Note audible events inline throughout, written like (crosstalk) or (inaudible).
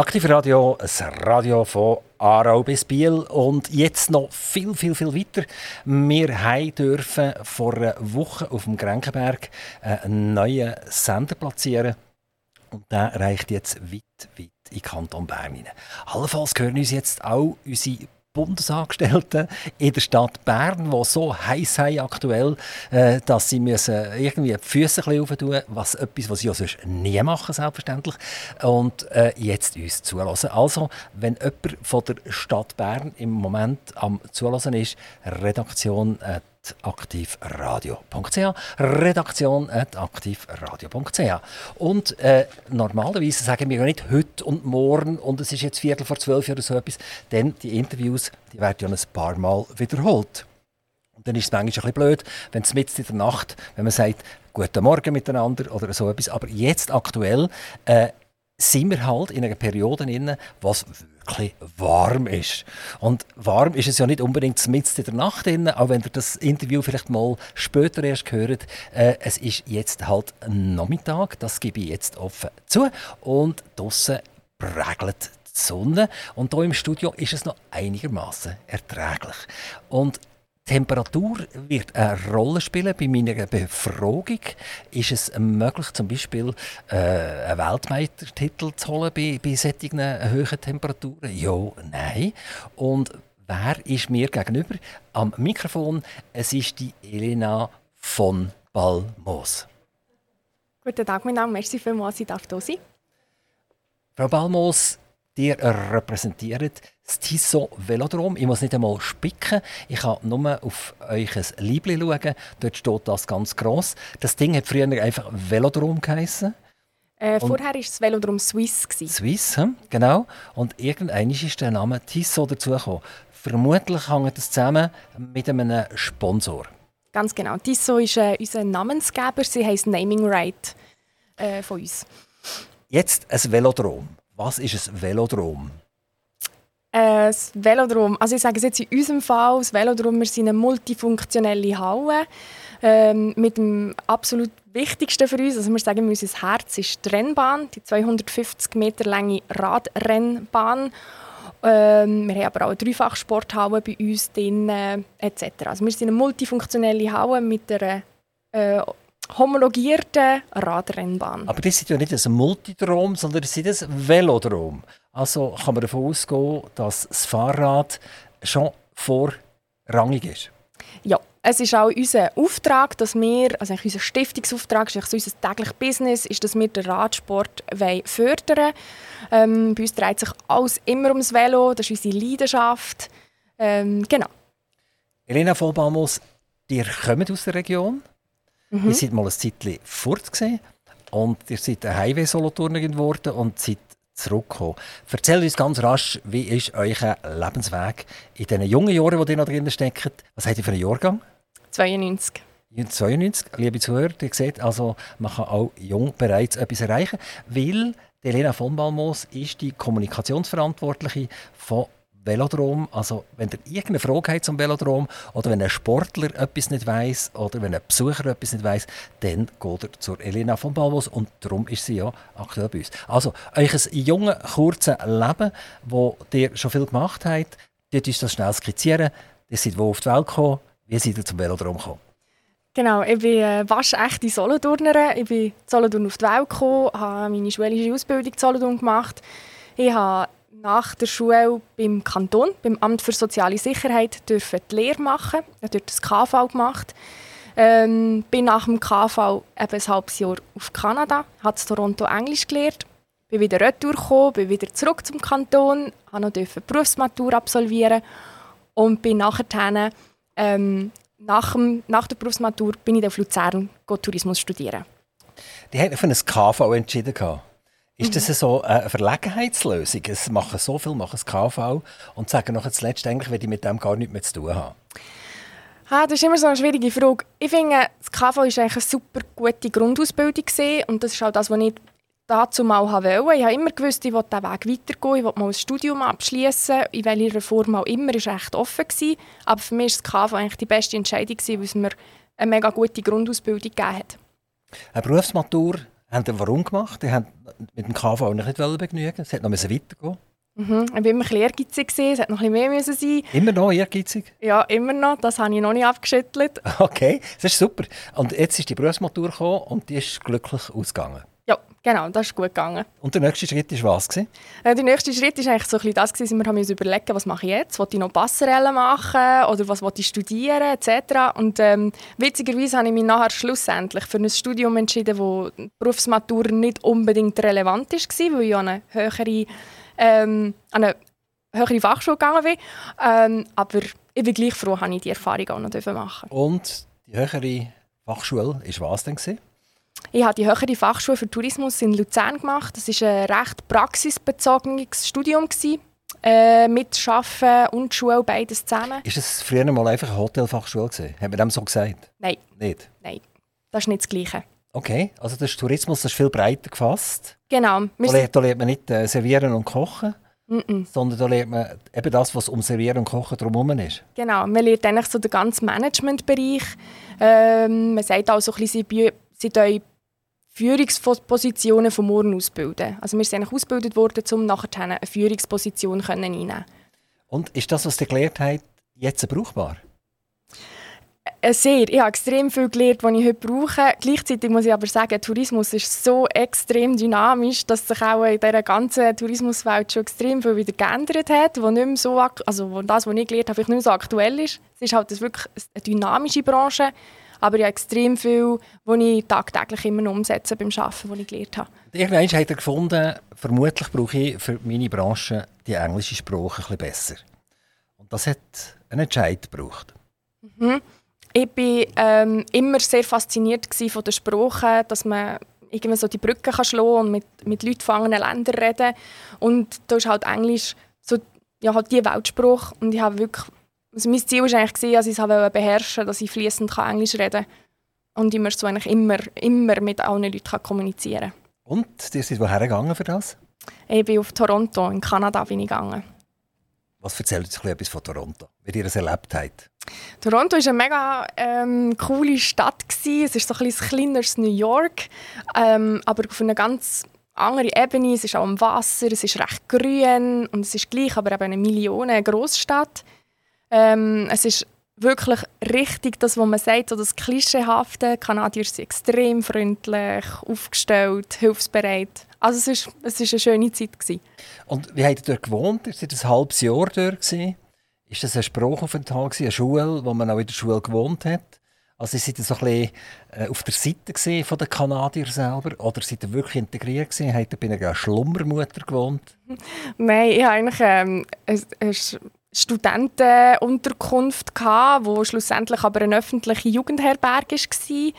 Aktiv Radio, ein Radio von Aarau bis Biel und jetzt noch viel, viel, viel weiter. Wir dürfen vor einer Woche auf dem Grenkenberg einen neuen Sender platzieren und der reicht jetzt weit, weit in Kanton Bern. Allenfalls hören uns jetzt auch unsere Bundesangestellten in der Stadt Bern, die so heiß sind aktuell, äh, dass sie müssen irgendwie die Füße ein bisschen was etwas, was sie ja sonst nie machen, selbstverständlich. Und äh, jetzt uns zulassen. Also, wenn jemand von der Stadt Bern im Moment am zulassen ist, Redaktion äh, aktivradio.ch. Redaktion aktivradio.ch. Und äh, normalerweise sagen wir ja nicht heute und morgen und es ist jetzt Viertel vor zwölf oder so etwas, denn die Interviews die werden ja ein paar Mal wiederholt. Und dann ist es manchmal ein bisschen blöd, wenn es mitten in der Nacht, wenn man sagt, guten Morgen miteinander oder so etwas. Aber jetzt aktuell äh, sind wir halt in einer Periode drin, was wirklich warm ist. Und warm ist es ja nicht unbedingt mitten in der Nacht, auch wenn ihr das Interview vielleicht mal später erst hört. Äh, es ist jetzt halt Nachmittag, das gebe ich jetzt offen zu. Und draußen prägelt die Sonne. Und hier im Studio ist es noch einigermaßen erträglich. Und Temperatur wird eine Rolle spielen. Bei meiner Befragung ist es möglich, zum Beispiel äh, einen Weltmeistertitel zu holen bei, bei solchen hohen Temperaturen? Ja, nein. Und wer ist mir gegenüber am Mikrofon? Es ist die Elena von Balmos. Guten Tag, mein Name ist vielmals, ich darf hier sein. Frau Balmos, ihr repräsentiert das Tissot Velodrom. Ich muss nicht einmal spicken. Ich kann nur auf euch ein Liebling schauen. Dort steht das ganz gross. Das Ding hat früher einfach Velodrom geheißen. Äh, vorher war es Velodrom Swiss. Swiss, hm? genau. Und irgendwann ist der Name Tissot dazugekommen. Vermutlich hängt das zusammen mit einem Sponsor. Ganz genau. Tissot ist äh, unser Namensgeber. Sie heisst Naming Right äh, von uns. Jetzt ein Velodrom. Was ist ein Velodrom? Äh, das Velodrom, also ich sage es jetzt in unserem Fall, das Velodrom, wir eine multifunktionelle Halle ähm, mit dem absolut Wichtigsten für uns, also wir sagen, unser Herz ist die Rennbahn, die 250 Meter lange Radrennbahn. Ähm, wir haben aber auch eine Dreifachsporthalle bei uns drin, äh, etc. Also wir sind eine multifunktionelle Halle mit einer äh, homologierten Radrennbahn. Aber das ist ja nicht ein Multidrom, sondern das ist ein Velodrom. Also kann man davon ausgehen, dass das Fahrrad schon vorrangig ist. Ja, es ist auch unser Auftrag, dass wir, also unser Stiftungsauftrag, ist unser tägliches Business, ist, dass wir den Radsport fördern ähm, Bei uns dreht sich alles immer ums Velo, das ist unsere Leidenschaft. Ähm, genau. Elena Vollbalmus, ihr kommt aus der Region. Mhm. Ihr seid mal ein Zeitchen fort und ihr seid eine Highway-Solothurnerin geworden und seid zurückgekommen. Erzählt uns ganz rasch, wie ist euer Lebensweg in diesen jungen Jahren, die ihr noch drin steckt? Was habt ihr für einen Jahrgang? 92. 92, liebe Zuhörer, ihr seht, also man kann auch jung bereits etwas erreichen, weil Elena von Balmos ist die Kommunikationsverantwortliche von Velodrom. Also, wenn ihr irgendeine Frage habt zum Velodrom oder wenn ein Sportler etwas nicht weiß oder wenn ein Besucher etwas nicht weiß, dann geht er zur Elena von Balvos und darum ist sie ja aktuell bei uns. Also, euch ein junges, kurzes Leben, wo ihr schon viel gemacht habt, dort ist das schnell skizzieren. Ihr seid wo auf die Welt gekommen, wie seid ihr zum Velodrom gekommen? Genau, ich bin äh, waschechte Solothurnerin. Ich bin in Solothurn auf die Welt gekommen, habe meine schulische Ausbildung in Solothurn gemacht. Ich habe nach der Schule beim Kanton, beim Amt für Soziale Sicherheit, dürfen die Lehre machen. Ich habe dort das KV gemacht. Ähm, bin nach dem KV eben ein halbes Jahr auf Kanada, habe in Toronto Englisch gelernt, bin wieder retour bin wieder zurück zum Kanton, habe noch Berufsmatur absolvieren und bin nachher ähm, nach, dem, nach der Berufsmatur bin ich auf Luzern Tourismus studieren. Die hat für ein KV entschieden. Ist das so eine Verlegenheitslösung? Es machen so viel, machen das KV und sagen nachher zuletzt, eigentlich, wenn ich mit dem gar nichts mehr zu tun habe. Ah, das ist immer so eine schwierige Frage. Ich finde, das KV war eigentlich eine super gute Grundausbildung und das ist auch das, was ich dazu mal wollte. Ich habe immer gewusst, ich will diesen Weg weitergehen, ich will mal ein Studium abschließen, in welcher Form auch immer, ist recht offen gewesen. Aber für mich war das KV eigentlich die beste Entscheidung, weil es mir eine mega gute Grundausbildung gegeben hat. Eine Berufsmatur Haben Sie warum gemacht? Die haben mit dem KV nicht begnügen Es hätte noch weitergehen Mhm. Ich war immer ein bisschen ehrgeizig, es hätte noch ein bisschen mehr müssen sein Immer noch ehrgeizig? Ja, immer noch. Das habe ich noch nicht abgeschüttelt. (laughs) Okay, das ist super. Und jetzt ist die Berufsmatur gekommen und die ist glücklich ausgegangen? Ja, genau, das ist gut gegangen. Und der nächste Schritt war was? Gewesen? Äh, der nächste Schritt war eigentlich so ein bisschen das, gewesen, wir haben uns überlegt, was mache ich jetzt? Will ich noch Passerelle machen oder was will ich studieren etc. Und ähm, witzigerweise habe ich mich nachher schlussendlich für ein Studium entschieden, wo die Berufsmatur nicht unbedingt relevant war, weil ich an eine höhere ähm, an eine höhere Fachschule gegangen bin. Ähm, aber ich bin gleich froh, dass ich die Erfahrung auch noch machen Und die höhere Fachschule war was denn? Gewesen? Ich habe die höhere Fachschule für Tourismus in Luzern gemacht. Das war ein recht praxisbezogenes Studium. Gewesen. Äh, mit Arbeiten und Schule beides zusammen. Ist das früher mal einfach eine Hotelfachschule gewesen? Hat man dem so gesagt? Nein. Nicht? Nein, das ist nicht das Gleiche. Okay, also das Tourismus das ist viel breiter gefasst. Genau. Da lernt, da lernt man nicht äh, servieren und kochen, mm -mm. sondern da lernt man eben das, was um Servieren und Kochen drumherum ist. Genau, man lernt eigentlich so den ganzen Managementbereich. Ähm, man sagt auch so ein bisschen, sie, sie Führungspositionen von morgen ausbilden. Also wir sind ausgebildet worden, um nachher eine Führungsposition einnehmen Und ist das, was du gelernt hast, jetzt brauchbar? Äh, sehr. Ich habe extrem viel gelernt, was ich heute brauche. Gleichzeitig muss ich aber sagen, Tourismus ist so extrem dynamisch, dass sich auch in dieser ganzen Tourismuswelt schon extrem viel wieder geändert hat, wo nicht mehr so, also das, was ich gelernt habe, nicht mehr so aktuell ist. Es ist halt wirklich eine dynamische Branche, aber ich habe extrem viel, was ich tagtäglich immer noch umsetze beim Arbeiten, was ich gelernt habe. Irgendwann hat er gefunden, vermutlich brauche ich für meine Branche die englische Sprache ein bisschen besser. Und das hat einen Entscheid gebraucht. Mhm ich war ähm, immer sehr fasziniert von der Sprache, dass man irgendwie so die Brücke kann schlagen und mit, mit Leuten von anderen Ländern reden. Und da ist halt Englisch so, ja, halt die Weltsprache. Und ich habe wirklich, also mein Ziel war eigentlich, dass ich es beherrschen dass ich fließend Englisch reden kann. Und ich möchte so eigentlich immer, immer mit allen Leuten kann kommunizieren Und, ihr seid woher gegangen für das? Ich bin auf Toronto, in Kanada bin ich gegangen. Was erzählt uns etwas von Toronto, wie ihr es erlebt habt? Toronto war eine mega ähm, coole Stadt. Gewesen. Es ist so ein, ein kleineres New York, ähm, aber auf einer ganz anderen Ebene. Es ist auch am Wasser, es ist recht grün und es ist gleich aber eben eine Millionen Großstadt. Ähm, es ist wirklich richtig, das, was man sagt, so das Klischeehafte. Kanadier sind extrem freundlich, aufgestellt, hilfsbereit. Also es ist, es ist eine schöne Zeit. Gewesen. Und wie habt ihr dort gewohnt? Ihr seid ein halbes Jahr dort gewesen. Ist das ein Sprachaufenthalt, eine Schule, wo man auch in der Schule gewohnt hat? Also seid ihr so ein bisschen äh, auf der Seite von den Kanadier selber oder seid ihr wirklich integriert gewesen? Habt ihr bei einer Schlummermutter gewohnt? (laughs) Nein, ich hatte eigentlich ähm, eine Studentenunterkunft, die schlussendlich aber eine öffentliche Jugendherberge war.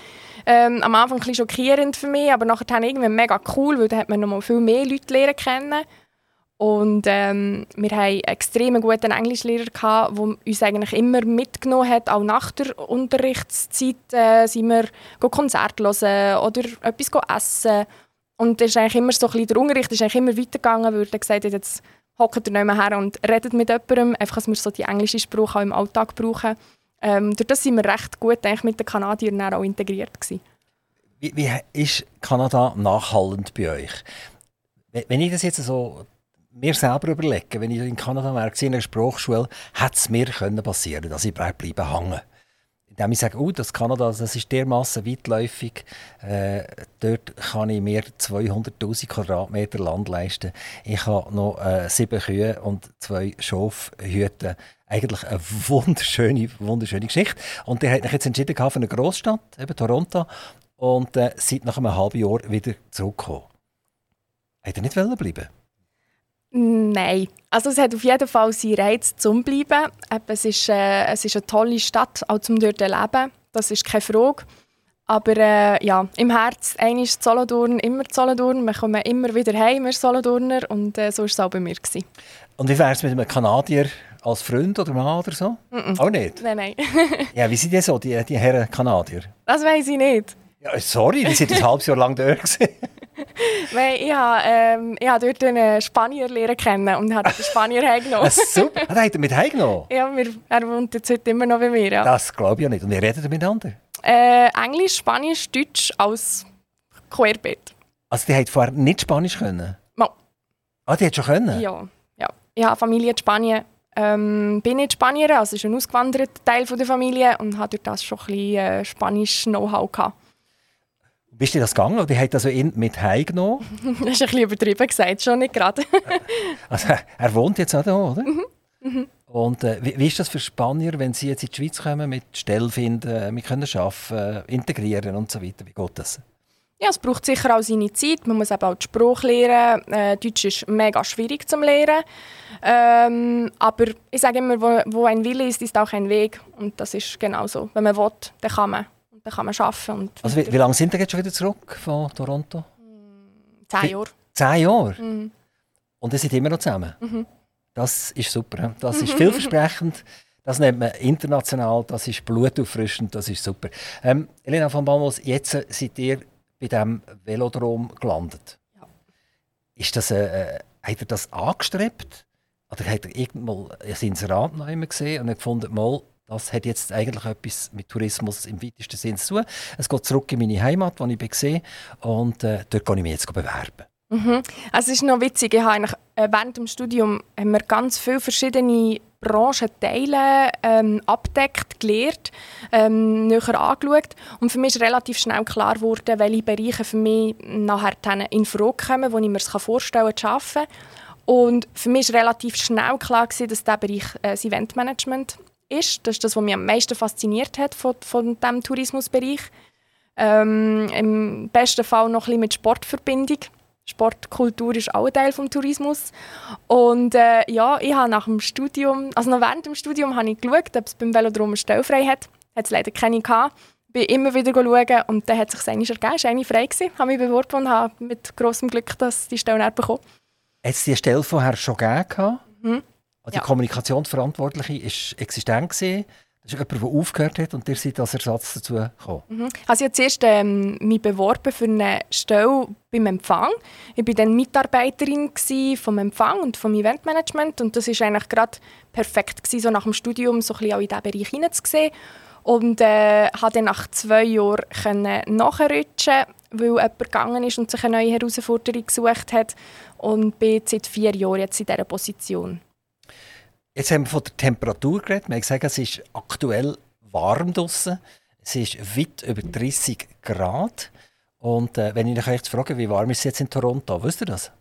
Ähm, am Anfang ein bisschen schockierend für mich, aber nachher irgendwie mega cool, weil da hat man noch mal viel mehr Leute lernen kennen. Und ähm, wir hatten einen extrem guten Englischlehrer, der uns eigentlich immer mitgenommen hat. Auch nach der Unterrichtszeit äh, sind wir Konzerte hören oder etwas essen. Und ist eigentlich immer so ein der Unterricht ist eigentlich immer weitergegangen, weil er gesagt hat, jetzt hockt ihr nicht her und redet mit jemandem, einfach, dass wir so die englische Sprache auch im Alltag brauchen. Ähm, durch das sind wir recht gut eigentlich, mit den Kanadiern auch integriert. Wie, wie ist Kanada nachhaltend bei euch? Wenn ich das jetzt so mir selber überlege, wenn ich in Kanada wäre, in einer Sprachschule, hätte es mir können passieren dass ich bleiben hängen indem ich sage, oh, das Kanada das ist dermaßen weitläufig, äh, dort kann ich mir 200'000 Quadratmeter Land leisten. Ich habe noch äh, sieben Kühe und zwei Schafhüte. Eigentlich eine wunderschöne, wunderschöne Geschichte. Und der hat sich jetzt entschieden für eine Großstadt, eben Toronto, und äh, seit nach einem halben Jahr wieder zurückgekommen. Hat er nicht bleiben Nein, also es hat auf jeden Fall seinen Reiz zum Bleiben. Es ist, äh, es ist eine tolle Stadt, auch zum dort leben. Das ist keine Frage. Aber äh, ja, im Herz, einmal Solothurn, immer Solothurn. Wir kommen immer wieder heim, wir Solothurner. Und äh, so war es auch bei mir. Gewesen. Und wie wäre es mit einem Kanadier als Freund oder Mann oder so? Mm -mm. Auch nicht? Nein, nein. (laughs) ja, wie sind die so, die, die Herren Kanadier? Das weiß ich nicht. Ja, sorry, die sind ein halbes Jahr lang dort. (laughs) Weil ich habe, ähm, ich habe dort einen Spanier lernen kennen und habe den Spanier heimgenommen. (laughs) super, ah, hat er mit heimgenommen? Ja, wir, er wohnt jetzt heute immer noch bei mir. Ja. Das glaube ich ja nicht. Und wie redet ihr miteinander? Äh, Englisch, Spanisch, Deutsch als querbeet. Also die hat vorher nicht Spanisch können? Mal. Ah, die hat schon können? Ja, ja. Ich habe Familie in Spanien. Ähm, bin nicht Spanierin, also ist ein ausgewanderter Teil von der Familie und habe durch das schon ein bisschen äh, Spanisch-Know-how gehabt. Bist du das gegangen oder hat also ihn mit heimgenommen? (laughs) das ist ein bisschen übertrieben gesagt, schon nicht gerade. (laughs) also, er wohnt jetzt auch hier, oder? Mhm. Mhm. Und äh, wie, wie, ist das für Spanier, wenn sie jetzt in die Schweiz kommen, mit Stelle finden, wir können arbeiten, integrieren und so weiter? Wie geht das? Ja, es braucht sicher auch seine Zeit. Man muss eben auch die Sprache lernen. Äh, Deutsch ist mega schwierig zum Lernen. Ähm, aber ich sage immer, wo, wo, ein Wille ist, ist auch ein Weg. Und das ist genau so. Wenn man will, dann kann man. Und dann kann man arbeiten. also wie, wie lange sind Sie jetzt schon wieder zurück von Toronto? Zehn Jahre. Zehn Jahre? Mhm. Und ihr seid immer noch zusammen? Mhm. Das ist super. Das ist (laughs) vielversprechend. Das nennt man international, das ist blutauffrischend, das ist super. Ähm, Elena von Bamos, jetzt seid ihr bei diesem Velodrom gelandet. Ja. Ist das, äh, äh, hat er das angestrebt? Oder hat er irgendwann ein Inserat noch immer gesehen und gefunden, mal, das hat jetzt eigentlich etwas mit Tourismus im weitesten Sinne zu tun. Es geht zurück in meine Heimat, wo ich gesehen und äh, dort kann ich mich jetzt bewerben. Mhm. Also es ist noch witzig, ich habe eigentlich, äh, während dem Studium haben wir ganz viele verschiedene Branchenteile ähm, abdeckt, gelernt, ähm, näher angeschaut. Und für mich ist relativ schnell klar geworden, welche Bereiche für mich nachher in Frage kommen, wo ich mir es vorstellen kann, zu arbeiten. Und für mich war relativ schnell klar, dass dieser Bereich äh, das Eventmanagement ist. Das ist das, was mich am meisten fasziniert hat von, von diesem Tourismusbereich. Ähm, Im besten Fall noch ein bisschen mit Sportverbindung. Sportkultur ist auch ein Teil des Tourismus. Und äh, ja, ich habe nach dem Studium, also noch während dem Studium, habe ich geschaut, ob es beim Velodrom eine Stelle frei hat. Hat es leider keine gehabt. Bin immer wieder schauen und dann hat es sich einmal ergeben, es war eine frei. Ich habe mich beworben und habe mit großem Glück dass die Stelle bekommen. Hat es die Stelle vorher schon gegeben? Mhm. Also die ja. Kommunikationsverantwortliche war existent. Gewesen. Das ist jemand, der aufgehört hat und ihr seid als Ersatz dazu gekommen. Mhm. Also ich habe zuerst ähm, mich beworben für eine Stelle beim Empfang. Ich war dann Mitarbeiterin vom Empfang und vom Eventmanagement und das war eigentlich gerade perfekt gewesen, so nach dem Studium so ein bisschen auch in diesen Bereich hineinzusehen. Und äh, konnte dann nach zwei Jahren können nachrutschen, weil jemand gegangen ist und sich eine neue Herausforderung gesucht hat und bin seit vier Jahren jetzt in dieser Position. Jetzt haben wir von der Temperatur geredet. Wir haben gesagt, es ist aktuell warm draußen. Es ist weit über 30 Grad. Und äh, wenn ich euch jetzt frage, wie warm ist es jetzt in Toronto, wisst ihr das?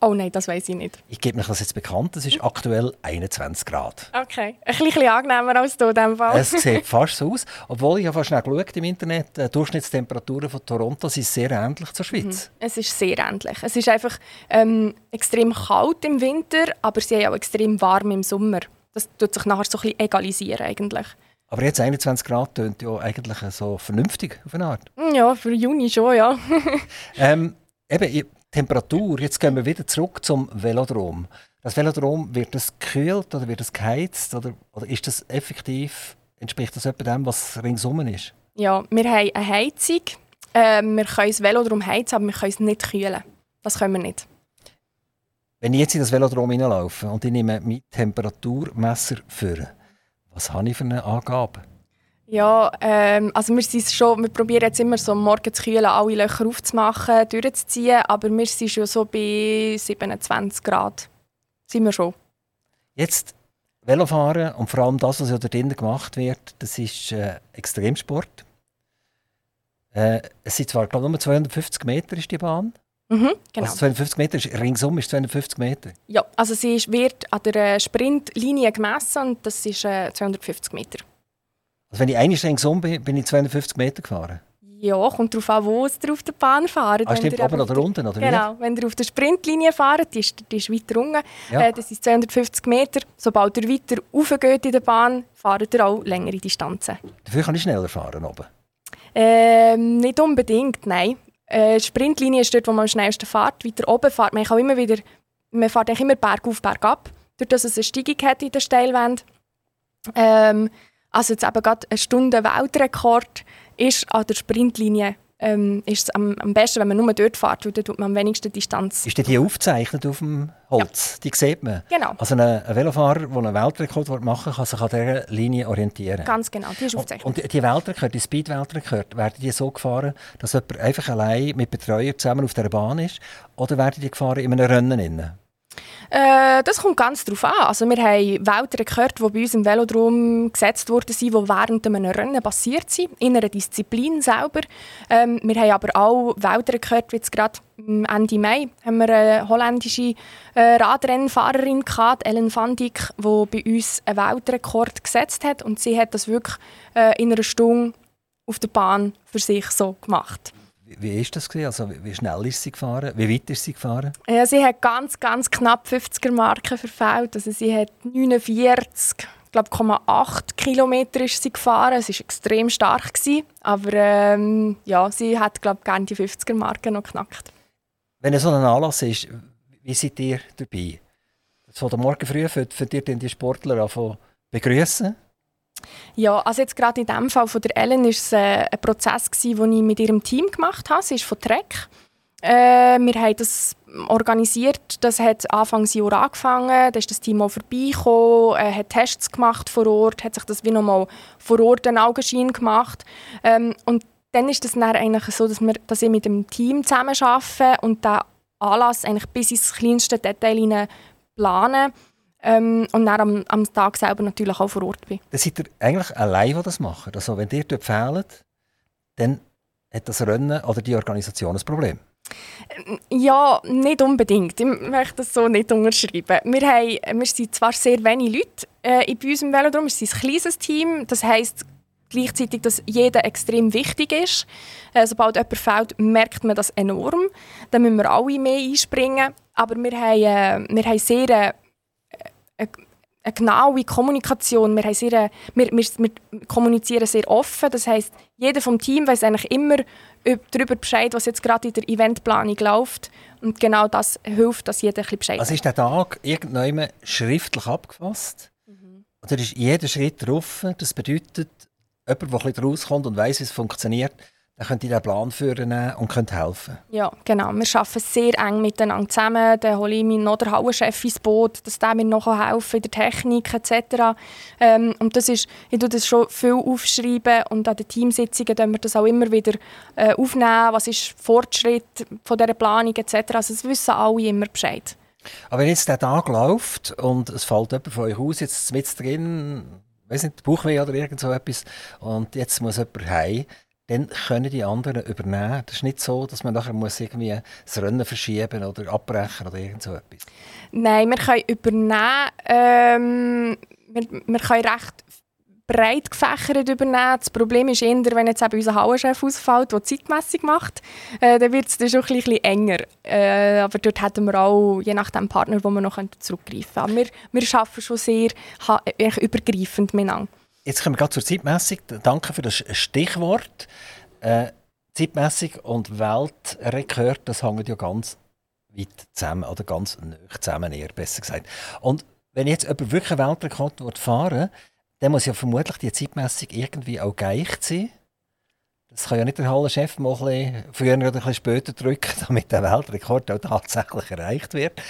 Oh nein, das weiß ich nicht. Ich gebe mich das jetzt bekannt. Es ist aktuell 21 Grad. Okay, ein bisschen angenehmer als hier in diesem Fall. Es sieht fast so aus. Obwohl ich habe fast schnell geschaut im Internet, die Durchschnittstemperaturen von Toronto sind sehr ähnlich zur Schweiz. Mhm. Es ist sehr ähnlich. Es ist einfach ähm, extrem kalt im Winter, aber sie haben auch extrem warm im Sommer. Das tut sich nachher so ein bisschen egalisieren eigentlich. Aber jetzt 21 Grad tönt ja eigentlich so vernünftig auf eine Art. Ja, für Juni schon, ja. (laughs) ähm, eben, Temperatur, jetzt gehen wir wieder zurück zum Velodrom. Das Velodrom, wird das gekühlt oder wird das geheizt? Oder, oder ist das effektiv, entspricht das etwa dem, was ringsum ist? Ja, wir haben eine Heizung. Äh, wir können das Velodrom heizen, aber wir können es nicht kühlen. Das können wir nicht. Wenn ich jetzt in das Velodrom hineinlaufe und ich nehme mein Temperaturmesser für, was habe ich für eine Angabe? Ja, ähm, also wir, sind schon, wir probieren jetzt immer so morgen zu kühlen, alle Löcher aufzumachen, durchzuziehen, aber wir sind schon so bei 27 Grad. Sind wir schon. Jetzt Velofahren und vor allem das, was ja da drinnen gemacht wird, das ist äh, Extremsport. Äh, es sind zwar, glaube ich, nur 250 Meter ist die Bahn. Mhm, genau. Also 250 Meter, ist, ringsum ist 250 Meter? Ja, also sie ist, wird an der Sprintlinie gemessen und das ist äh, 250 Meter. Also wenn ich eine ringsum bin, bin ich 250 Meter gefahren? Ja, kommt darauf an, wo ihr auf der Bahn fahrt. Ah, stimmt, oben oder unten, oder Genau, wie? wenn ihr auf der Sprintlinie fahrt, die ist, die ist weiter unten, ja. äh, das ist 250 Meter. Sobald ihr weiter raufgeht in der Bahn, fahrt ihr auch längere Distanzen. Dafür kann ich schneller fahren oben? Ähm, nicht unbedingt, nein. Äh, die Sprintlinie ist dort, wo man am schnellsten fährt. Weiter oben fährt man auch immer wieder, man fährt immer bergauf, bergab, durch dass es eine Steigung hat in der Steilwand. Ähm, also jetzt eben gerade eine Stunde Weltrekord ist an der Sprintlinie ähm, ist es am, am, besten, wenn man nur dort fährt, weil dann tut man am wenigsten Distanz. Ist die aufgezeichnet auf dem Holz? Ja. Die sieht man? Genau. Also ein, ein Velofahrer, der einen Weltrekord machen kann sich an dieser Linie orientieren? Ganz genau, die ist aufgezeichnet. Und, und die Weltrekorde, die Speed-Weltrekorde, werden die so gefahren, dass jemand einfach allein mit Betreuer zusammen auf der Bahn ist? Oder werden die gefahren in einem Rennen? Innen? Äh, das kommt ganz darauf an. Also wir haben Weltrekorde, die bei uns im Velodrom gesetzt wurden, die während einem Rennen passiert sind, in einer Disziplin selber. Ähm, wir haben aber auch Weltrekorde, wie jetzt gerade Ende Mai haben wir eine holländische äh, Radrennfahrerin gehabt, Ellen van Dijk, die bei uns einen Weltrekord gesetzt hat und sie hat das wirklich äh, in einer Stunde auf der Bahn für sich so gemacht. Wie war das? Also, wie schnell ist sie gefahren? Wie weit ist sie gefahren? Ja, sie hat ganz, ganz knapp 50er Marken verfehlt. Also sie hat 49, glaube 8 Kilometer ist sie gefahren. Es war extrem stark. Gewesen. Aber ähm, ja, sie hat, glaube gerne die 50er Marke noch geknackt. Wenn so ein Anlass ist, wie seid ihr dabei? Von der Morgen früh für, für dir die Sportler begrüßen? Ja, also jetzt gerade in dem Fall von der Ellen ist es äh, ein Prozess den ich mit ihrem Team gemacht habe. Sie ist von Trek. Äh, wir haben das organisiert. Das hat Anfang Jahr angefangen. Da ist das Team auch vorbeigekommen, äh, hat Tests gemacht vor Ort, hat sich das wie nochmal vor Ort einen Augenschein gemacht. Ähm, und dann ist es dann eigentlich so, dass, wir, dass ich mit dem Team zusammen arbeite und den Anlass eigentlich bis ins kleinste Detail planen. Ähm, und dann am, am, Tag selber natürlich auch vor Ort bin. Dann seid ihr eigentlich allein, die das machen? Also wenn ihr dort fehlt, dann hat das Rennen oder die Organisation ein Problem? Ähm, ja, nicht unbedingt. Ich möchte das so nicht unterschreiben. Wir, haben, wir sind zwar sehr wenige Leute äh, bei uns im Velodrom, wir sind ein kleines Team. Das heisst gleichzeitig, dass jeder extrem wichtig ist. Äh, sobald jemand fehlt, merkt man das enorm. Dann müssen wir alle mehr einspringen. Aber wir haben, äh, wir haben sehr äh, eine, eine genaue Kommunikation. Wir, haben sehr, wir, wir, wir kommunizieren sehr offen. Das heißt, jeder vom Team weiß eigentlich immer darüber Bescheid, was jetzt gerade in der Eventplanung läuft. Und genau das hilft, dass jeder ein Bescheid Also ist der Tag irgendwann schriftlich abgefasst? Mhm. Oder ist jeder Schritt drauf? Das bedeutet, jemand, der rauskommt und weiß, wie es funktioniert, dann könnt ihr den Plan führen und könnt helfen. Ja, genau. Wir arbeiten sehr eng miteinander zusammen. Dann hole ich meinen noch den Hauenchef ins Boot, dass der mir noch helfen in der Technik etc. Ähm, und das ist, ich tue das schon viel aufschreiben und an den Teamsitzungen tun wir das auch immer wieder äh, aufnehmen. Was ist Fortschritt von dieser Planung etc. Also das wissen alle immer Bescheid. Aber wenn jetzt der Tag läuft und es fällt jemand von euch aus, jetzt mit drin, weiß nicht, Bauchweh oder irgend so etwas, und jetzt muss jemand heim, dann können die anderen übernehmen. Das ist nicht so, dass man nachher muss irgendwie das Rennen verschieben oder abbrechen oder irgend so etwas. Nein, wir können übernehmen. Ähm, wir, wir können recht breit gefächert übernehmen. Das Problem ist eher, wenn jetzt unser Hauenchef ausfällt, der Zeitmessung macht, äh, dann wird es schon ein bisschen enger. Äh, aber dort hätten wir auch, je nach dem Partner, wo wir noch zurückgreifen können. Aber wir, wir arbeiten schon sehr übergreifend miteinander. Jetzt kommen wir zur Zeitmessung. Danke für das Stichwort. Äh, Zeitmessung und Weltrekord, das hängen ja ganz weit zusammen, oder ganz nah zusammen, eher besser gesagt. Und wenn jetzt jemand wirklich einen Weltrekord fahren dann muss ja vermutlich die Zeitmessung irgendwie auch geeicht sein. Das kann ja nicht der Hallenchef mal ein bisschen früher oder ein bisschen später drücken, (laughs) damit der Weltrekord auch tatsächlich erreicht wird.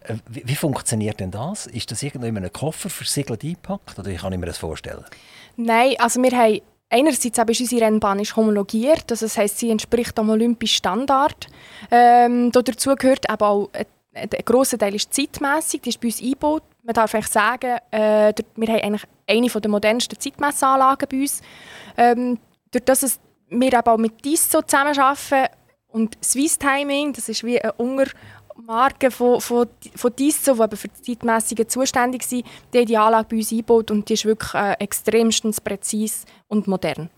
Äh, wie, wie, funktioniert denn das? Ist das irgendwie in einem Koffer versiegelt eingepackt oder wie kann ich mir das vorstellen? Nein, also wir haben einerseits ist unsere Rennbahn ist homologiert, also das heisst, sie entspricht dem olympischen Standard. Ähm, dazu gehört aber auch ein, ein grosser Teil ist zeitmässig, die ist bei uns eingebaut. Man darf eigentlich sagen, äh, wir haben eigentlich eine der modernsten Zeitmessanlagen bei uns. Ähm, durch das wir aber auch mit DISO zusammenarbeiten und Swiss Timing, das ist wie ein Unger Marke von, von, von Disso, die für die Zeitmessungen zuständig sind, die haben die Anlage bei uns eingebaut und die ist wirklich äh, extremstens präzise und modern.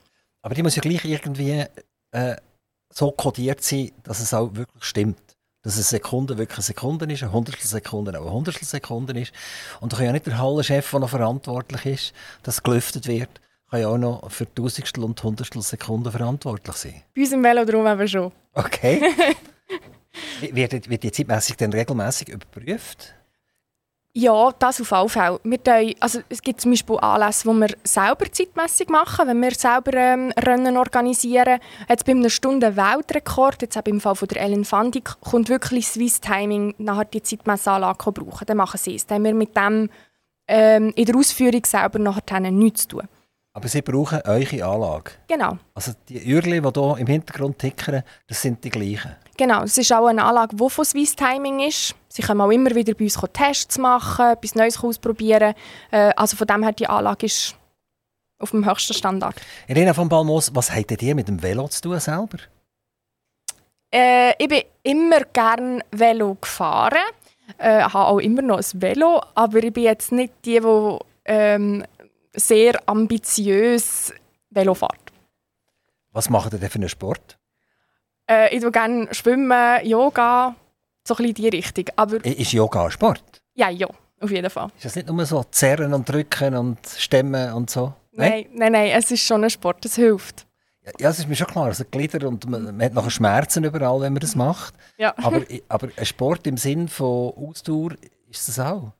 Aber die muss ja gleich irgendwie äh, so kodiert sein, dass es auch wirklich stimmt. Dass eine Sekunde wirklich eine Sekunde ist, eine Hundertstel Sekunde auch eine Hundertstel Sekunde ist. Und da kann ja nicht der Hallenchef, der noch verantwortlich ist, dass gelüftet wird, kann ja auch noch für Tausendstel und Hundertstel Sekunden verantwortlich sein. Bei uns im Velodrom aber schon. Okay. (laughs) Wird, wird die Zeitmessung dann regelmäßig überprüft? Ja, das auf alle Fälle. Wir tun, also es gibt zum Beispiel Anlässe, wo wir selber zeitmässig machen, wenn wir selber ähm, Rennen organisieren. Jetzt bei einer Stunde Weltrekord, jetzt auch im Fall von der Ellen Fandik, kommt wirklich Swiss Timing nachher die Zeitmessanlage brauchen. Dann machen sie es. Dann haben wir mit dem ähm, in der Ausführung selber nachher nichts zu tun. Aber Sie brauchen eure Anlage? Genau. Also die Ürli, die hier im Hintergrund tickern, das sind die gleichen? Genau, es ist auch eine Anlage, die von Swiss Timing ist. Sie können auch immer wieder bei uns Tests machen, etwas Neues ausprobieren. Äh, also von dem her, die Anlage ist auf dem höchsten Standard. Irina von Balmos, was habt ihr mit dem Velo zu tun selber? Äh, ich bin immer gerne Velo gefahren. Äh, habe auch immer noch ein Velo, aber ich bin jetzt nicht die, die ähm, sehr ambitiös Velo fährt. Was macht ihr denn für einen Sport? Äh, ich tue gerne schwimmen, Yoga, so ein bisschen in die Richtung. Aber ist Yoga ein Sport? Ja, ja, auf jeden Fall. Ist das nicht nur so zerren und drücken und stemmen und so? Nein, nein, nein, es ist schon ein Sport, es hilft. Ja, es ist mir schon klar, also Glieder und man, man hat nachher Schmerzen überall, wenn man das macht. Ja. Aber, (laughs) aber ein Sport im Sinn von Ausdauer ist das auch?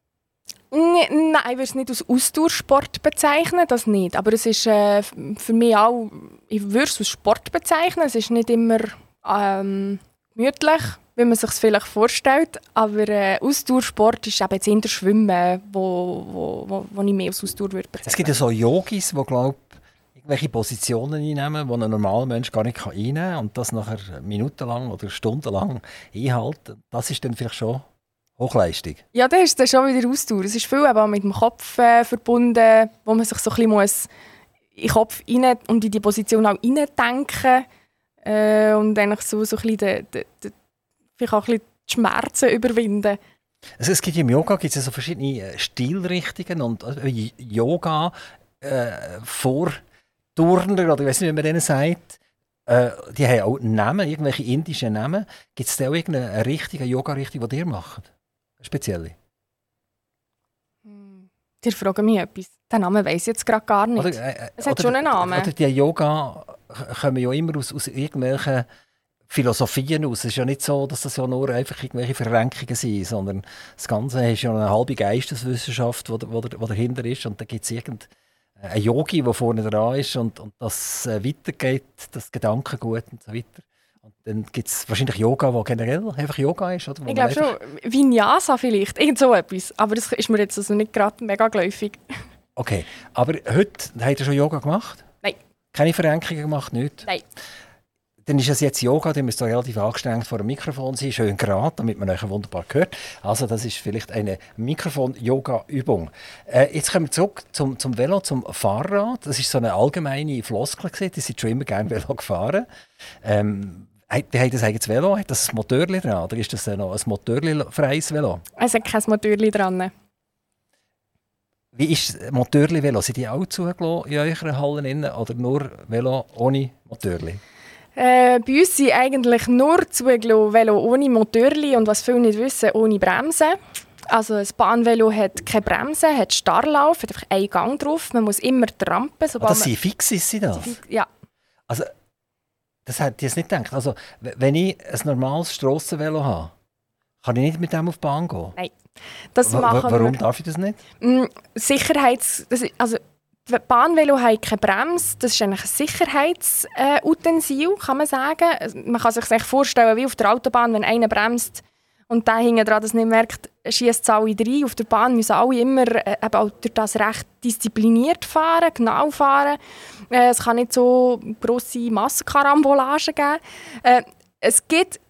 Nein, ich würde es nicht als Ausdauersport bezeichnen, das nicht. Aber es ist äh, für mich auch, ich würde es als Sport bezeichnen. Es ist nicht immer ähm, gemütlich, wie man sich es vielleicht vorstellt. Aber äh, Ausdauersport ist eben jetzt Schwimmen, wo, wo, wo, wo ich mehr als Ausdauer würde bezeichnen. Es gibt ja so Yogis, die glaube irgendwelche Positionen einnehmen, die ein normaler Mensch gar nicht einnehmen kann und das nachher minutenlang oder stundenlang einhalten. Das ist dann vielleicht schon Hochleistung. Ja, das ist dann schon wieder Ausdauer. Es ist viel eben mit dem Kopf äh, verbunden, wo man sich so ein bisschen muss in den Kopf rein und in die Position auch reindenken äh, und eigentlich so, so ein bisschen vielleicht auch ein bisschen die Schmerzen überwinden. Also es gibt im Yoga gibt es so verschiedene äh, Stilrichtungen und äh, Yoga äh, vor Turner oder ich weiß nicht, wie man denen sagt, äh, die haben auch Namen, irgendwelche indischen Namen. Gibt es da auch irgendeine richtige Yoga-Richtung, die ihr macht? Spezielle? Hm. Ihr fragen mich etwas. Den Namen weiß ich jetzt gerade gar nicht. Oder, äh, es hat oder, schon einen Namen. Oder die Yoga kommen ja immer aus, aus irgendwelchen Philosophien aus. Es ist ja nicht so, dass das ja nur einfach irgendwelche Verrenkungen sind, sondern das Ganze ist ja eine halbe Geisteswissenschaft, die, dahinter ist. Und da gibt es irgendeinen Yogi, der vorne dran ist und, und das äh, weitergeht, das Gedankengut und so weiter. Und dann gibt es wahrscheinlich Yoga, wo generell einfach Yoga ist, oder? Wo ich glaube schon, Vinyasa vielleicht, irgend so etwas. Aber das ist mir jetzt also nicht gerade mega geläufig. Okay, aber heute habt ihr schon Yoga gemacht? Keine Verrenkungen gemacht, nicht? Nein. Dann ist es jetzt Yoga, dann müsst ihr relativ angestrengt vor dem Mikrofon sein, schön gerade, damit man euch wunderbar hört. Also das ist vielleicht eine Mikrofon-Yoga-Übung. Äh, jetzt kommen wir zurück zum, zum Velo, zum Fahrrad. Das ist so eine allgemeine Floskel gewesen. Die sind schon immer gerne Velo gefahren. Ähm, wie hat das eigenes Velo? Hat das ein Motorli dran? Oder ist das noch ein Motorli-freies Velo? Es hat kein Motorli dran. Wie ist das Motorli-Velo? Sind die auch zugelassen in euren Hallen oder nur Velo ohne Motorli? Äh, bei uns sind eigentlich nur zugelassen Velo ohne Motorli und was viele nicht wissen, ohne Bremsen. Also ein Bahnvelo hat keine Bremsen, hat Starrlauf, hat einfach einen Gang drauf. Man muss immer trampen. Sobald oh, das sind Fixes, sind das? Ja. Also das hätte ich jetzt nicht gedacht. Also, wenn ich ein normales Strassenvelo habe, kann ich nicht mit dem auf die Bahn gehen? Nein. Das machen warum wir. darf ich das nicht? Mm, Sicherheits... Also, die Bahnvelo haben keine Bremse. Das ist eigentlich ein Sicherheitsutensil, äh, kann man sagen. Man kann sich das vorstellen wie auf der Autobahn, wenn einer bremst und der hinten dran das nicht merkt, schießt es alle rein. Auf der Bahn müssen alle immer äh, eben auch durch das recht diszipliniert fahren, genau fahren. Äh, es kann nicht so grosse Massenkarambolagen geben. Äh, es gibt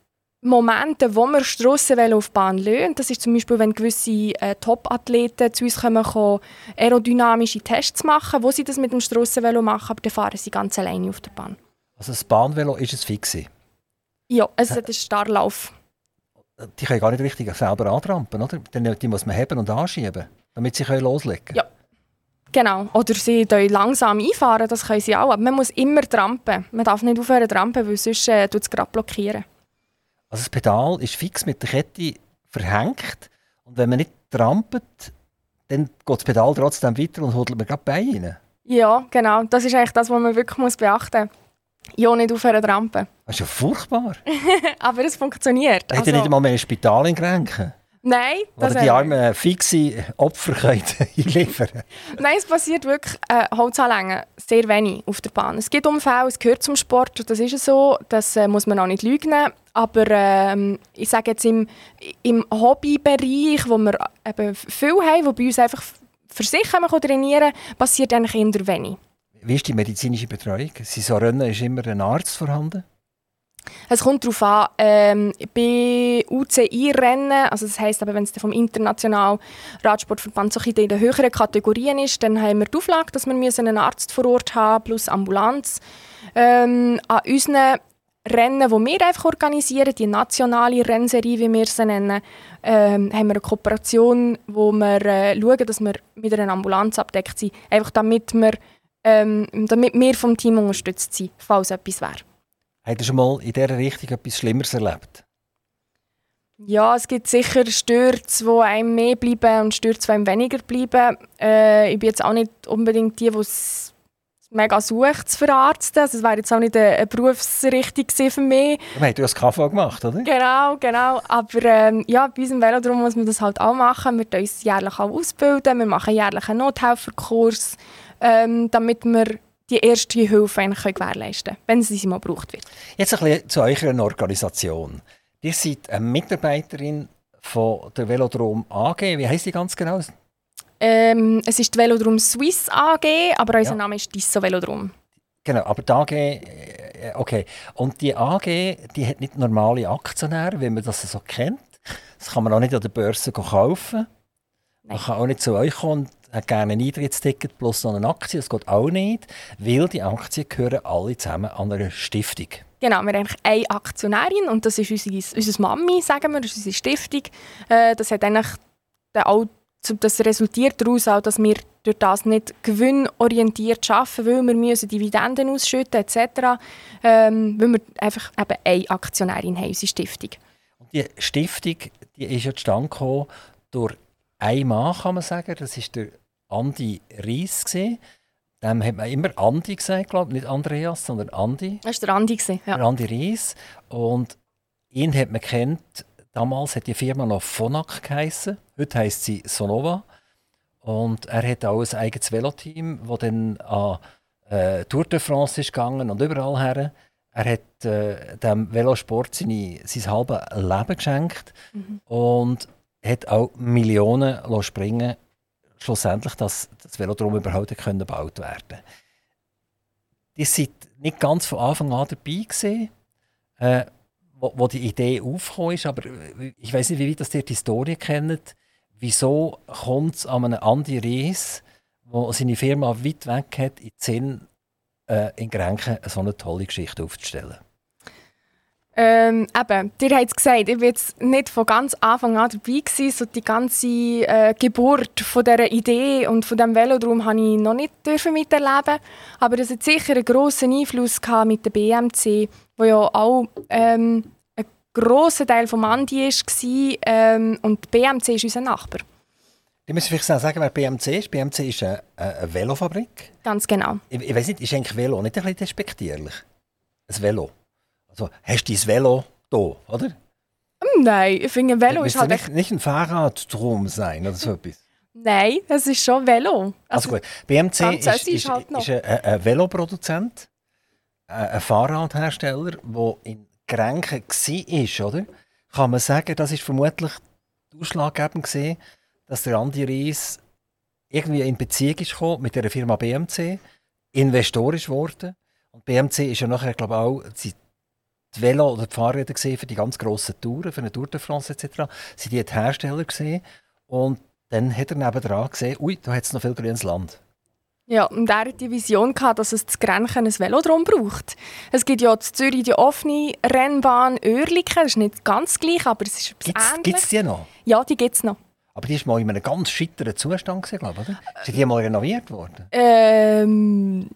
Momente, wo wir Strassenvelo auf die Bahn lassen. Das ist zum Beispiel, wenn gewisse äh, Top-Athleten zu uns kommen, kommen, aerodynamische Tests machen, wo sie das mit dem Strassenvelo machen, aber dann fahren sie ganz alleine auf der Bahn. Also das Bahnvelo ist es fix? Ja, es hat einen Starrlauf. Die können gar nicht richtig selber antrampen, oder? Die muss man heben und anschieben, damit sie loslegen können. Ja, Genau. Oder sie langsam einfahren, das können sie auch. Aber man muss immer trampen. Man darf nicht aufhören zu trampen, weil sonst äh, es gerade blockieren. Also das Pedal ist fix mit der Kette verhängt und wenn man nicht trampelt, dann geht das Pedal trotzdem weiter und holt man gerade bei rein. Ja, genau. Das ist eigentlich das, was man wirklich muss beachten muss. Ja, nicht aufhören zu trampen. Das ist ja furchtbar. (laughs) Aber es funktioniert. Hat also, nicht einmal mehr ein Spital in Grenken? Nein. Oder die armen fixe Opfer können (laughs) liefern Nein, es passiert wirklich äh, Holzanlängen sehr wenig auf der Bahn. Es gibt Unfälle, es gehört zum Sport, das ist so, das äh, muss man auch nicht lügen. Aber ähm, ich sage jetzt im, im Hobbybereich, wo wir eben viel haben, wo bei uns einfach für sich trainieren kann, passiert eigentlich eher wenig. Wie ist die medizinische Betreuung? Sie so rennen, ist immer ein Arzt vorhanden? Es kommt darauf an, ähm, bei UCI-Rennen, also das heisst, wenn es vom internationalen Radsportverband so in den höheren Kategorien ist, dann haben wir die Auflage, dass wir einen Arzt vor Ort haben plus Ambulanz. Ähm, an unseren Rennen, die wir einfach organisieren, die nationale Rennserie, wie wir sie nennen, ähm, haben wir eine Kooperation, wo wir äh, schauen, dass wir mit einer Ambulanz abdeckt sind, einfach damit wir, ähm, damit wir vom Team unterstützt sind, falls etwas wäre. Habt ihr schon mal in dieser Richtung etwas Schlimmeres erlebt? Ja, es gibt sicher Stürze, die einem mehr bleiben und Stürze, die einem weniger bleiben. Äh, ich bin jetzt auch nicht unbedingt die, die es mega sucht zu verarzten. Also, das wäre jetzt auch nicht eine, eine Berufsrichtung für mich. Du hast KV gemacht, oder? Genau, genau. Aber ähm, ja, bei unserem Velodrom muss man das halt auch machen. Wir uns jährlich auch ausbilden. Wir machen jährlich einen Nothelferkurs, ähm, damit wir die erste Hilfe eigentlich gewährleisten können, wenn sie mal gebraucht wird. Jetzt ein bisschen zu eurer Organisation. Ihr seid eine Mitarbeiterin von der Velodrom AG. Wie heißt die ganz genau? Ähm, es ist die Velodrom Swiss AG, aber unser ja. Name ist Disso Velodrom. Genau, aber die AG, äh, okay. Und die AG, die hat nicht normale Aktionäre, wie man das so kennt. Das kann man auch nicht an der Börse kaufen. Man kann auch nicht zu euch kommen hat gerne ein Eintrittsticket plus noch eine Aktie. Das geht auch nicht, weil die Aktien gehören alle zusammen an einer Stiftung. Genau, wir haben eigentlich eine Aktionärin und das ist unsere, unsere Mami, sagen wir, das ist unsere Stiftung. Äh, das hat eigentlich auch das resultiert daraus auch, dass wir durch das nicht gewinnorientiert arbeiten, weil wir müssen Dividenden ausschütten etc., ähm, weil wir einfach eben eine Aktionärin haben, unsere Stiftung. Und die Stiftung die ist ja zustande gekommen durch einen Mann, kann man sagen, das ist der Andi Ries. Gewesen. Dem hat man immer Andi gesagt, glaube nicht Andreas, sondern Andi. Das war der Andi, ja. Der Andi Ries. Und ihn hat man kennt, damals hat die Firma noch Phonak geheißen. Heute heisst sie Sonova. Und er hat auch ein eigenes Veloteam, das dann an äh, Tour de France ist gegangen und überall her. Er hat äh, dem Velosport seine, sein halbes Leben geschenkt mhm. und hat auch Millionen springen schlussendlich, dass das Velodrom überhaupt können gebaut werden Die sind nicht ganz von Anfang an dabei gewesen, äh, wo, wo, die Idee aufgekommen ist, aber ich weiß nicht, wie weit das ihr die Historie kennt. Wieso kommt es an einem Andi Ries, der seine Firma weit weg hat, in den Sinn, äh, in Grenken so eine tolle Geschichte aufzustellen? Ähm, eben, dir habt es gesagt, ich war jetzt nicht von ganz Anfang an dabei gewesen, so die ganze äh, Geburt von dieser Idee und von diesem Velodrom habe ich noch nicht dürfen miterleben aber es hat sicher einen grossen Einfluss gehabt mit der BMC, wo ja auch ähm, ein grosser Teil des Andi war ähm, und die BMC ist unser Nachbar. Ich muss vielleicht sagen, wer BMC ist. BMC ist eine, eine Velofabrik. Ganz genau. Ich, ich weiß nicht, ist eigentlich Velo nicht ein bisschen despektierlich? Ein Velo? Also, hast du dein Velo da, oder? Hm, nein, ich finde, ein Velo ist halt... nicht, nicht ein Fahrradstrom sein oder so etwas? Nein, es ist schon Velo. Also, also gut, BMC ist, ist, ist, halt ist ein, ein Veloproduzent, ein Fahrradhersteller, der in Grenken war, oder? Kann man sagen, das ist vermutlich ausschlaggebend gewesen, dass der Andi Ries irgendwie in Beziehung ist mit der Firma BMC, investorisch wurde. Und BMC ist ja nachher, glaube ich, auch die Velo- oder die Fahrräder gesehen für die ganz grossen Touren, für eine Tour de France etc. Sie die Hersteller gesehen und dann hat er nebenan gesehen, ui, da hat es noch viel grünes Land. Ja, und er hat die Vision gehabt, dass es zu Grenchen ein Velodrom braucht. Es gibt ja in Zürich die offene Rennbahn Oerlikon, das ist nicht ganz gleich, aber es ist etwas gibt's, ähnlich. Gibt es die noch? Ja, die gibt es noch. Aber die ist mal in einem ganz scheiteren Zustand, glaube ich, oder? Ist die mal renoviert worden? Ähm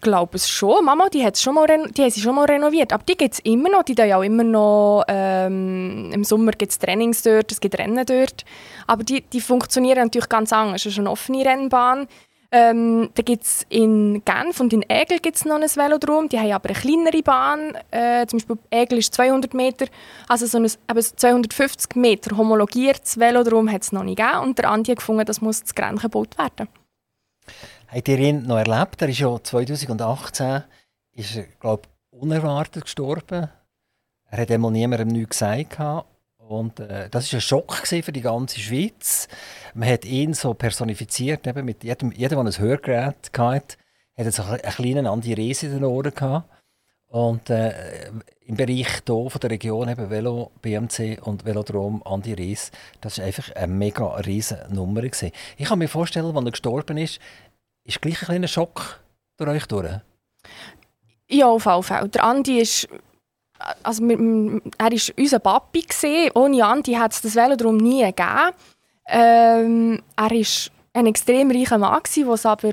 glaube es schon. Mama, die hat sie schon mal renoviert. Aber die gibt es immer noch. Die da ja auch immer noch. Ähm, Im Sommer gibt es Trainings dort, es gibt Rennen dort. Aber die, die funktionieren natürlich ganz anders. Es ist eine offene Rennbahn. Ähm, da gibt es in Genf und in Egel gibt's noch ein Velodrom. Die haben aber eine kleinere Bahn. Äh, zum Beispiel Egel ist 200 Meter. Also so ein, eben 250 Meter homologiertes Velodrom hat es noch nicht gegeben. Und der Andi hat gefunden, das muss zu Grenchen gebaut werden. Habt ihr ihn noch erlebt? Er ist ja 2018 ist er, glaub, unerwartet gestorben. Er hat einmal niemandem nichts gesagt. Und äh, das war ein Schock für die ganze Schweiz. Man hat ihn so personifiziert, eben mit jedem, jedem, der ein Hörgerät hatte, hat so einen kleinen Andi Rees in den Ohren gehabt. Und äh, im Bereich hier von der Region eben Velo, BMC und Velodrom Andi Rees, das war einfach eine mega riesen Nummer. Gewesen. Ich kann mir vorstellen, als er gestorben ist, ist gleich ein kleiner Schock durch euch durch. Ja, auf jeden Fall. Der Andi ist also er war unser Papi. Gewesen. Ohne Andi hat es das Velodrom nie gegeben. Ähm, er war ein extrem reicher Mann, der es aber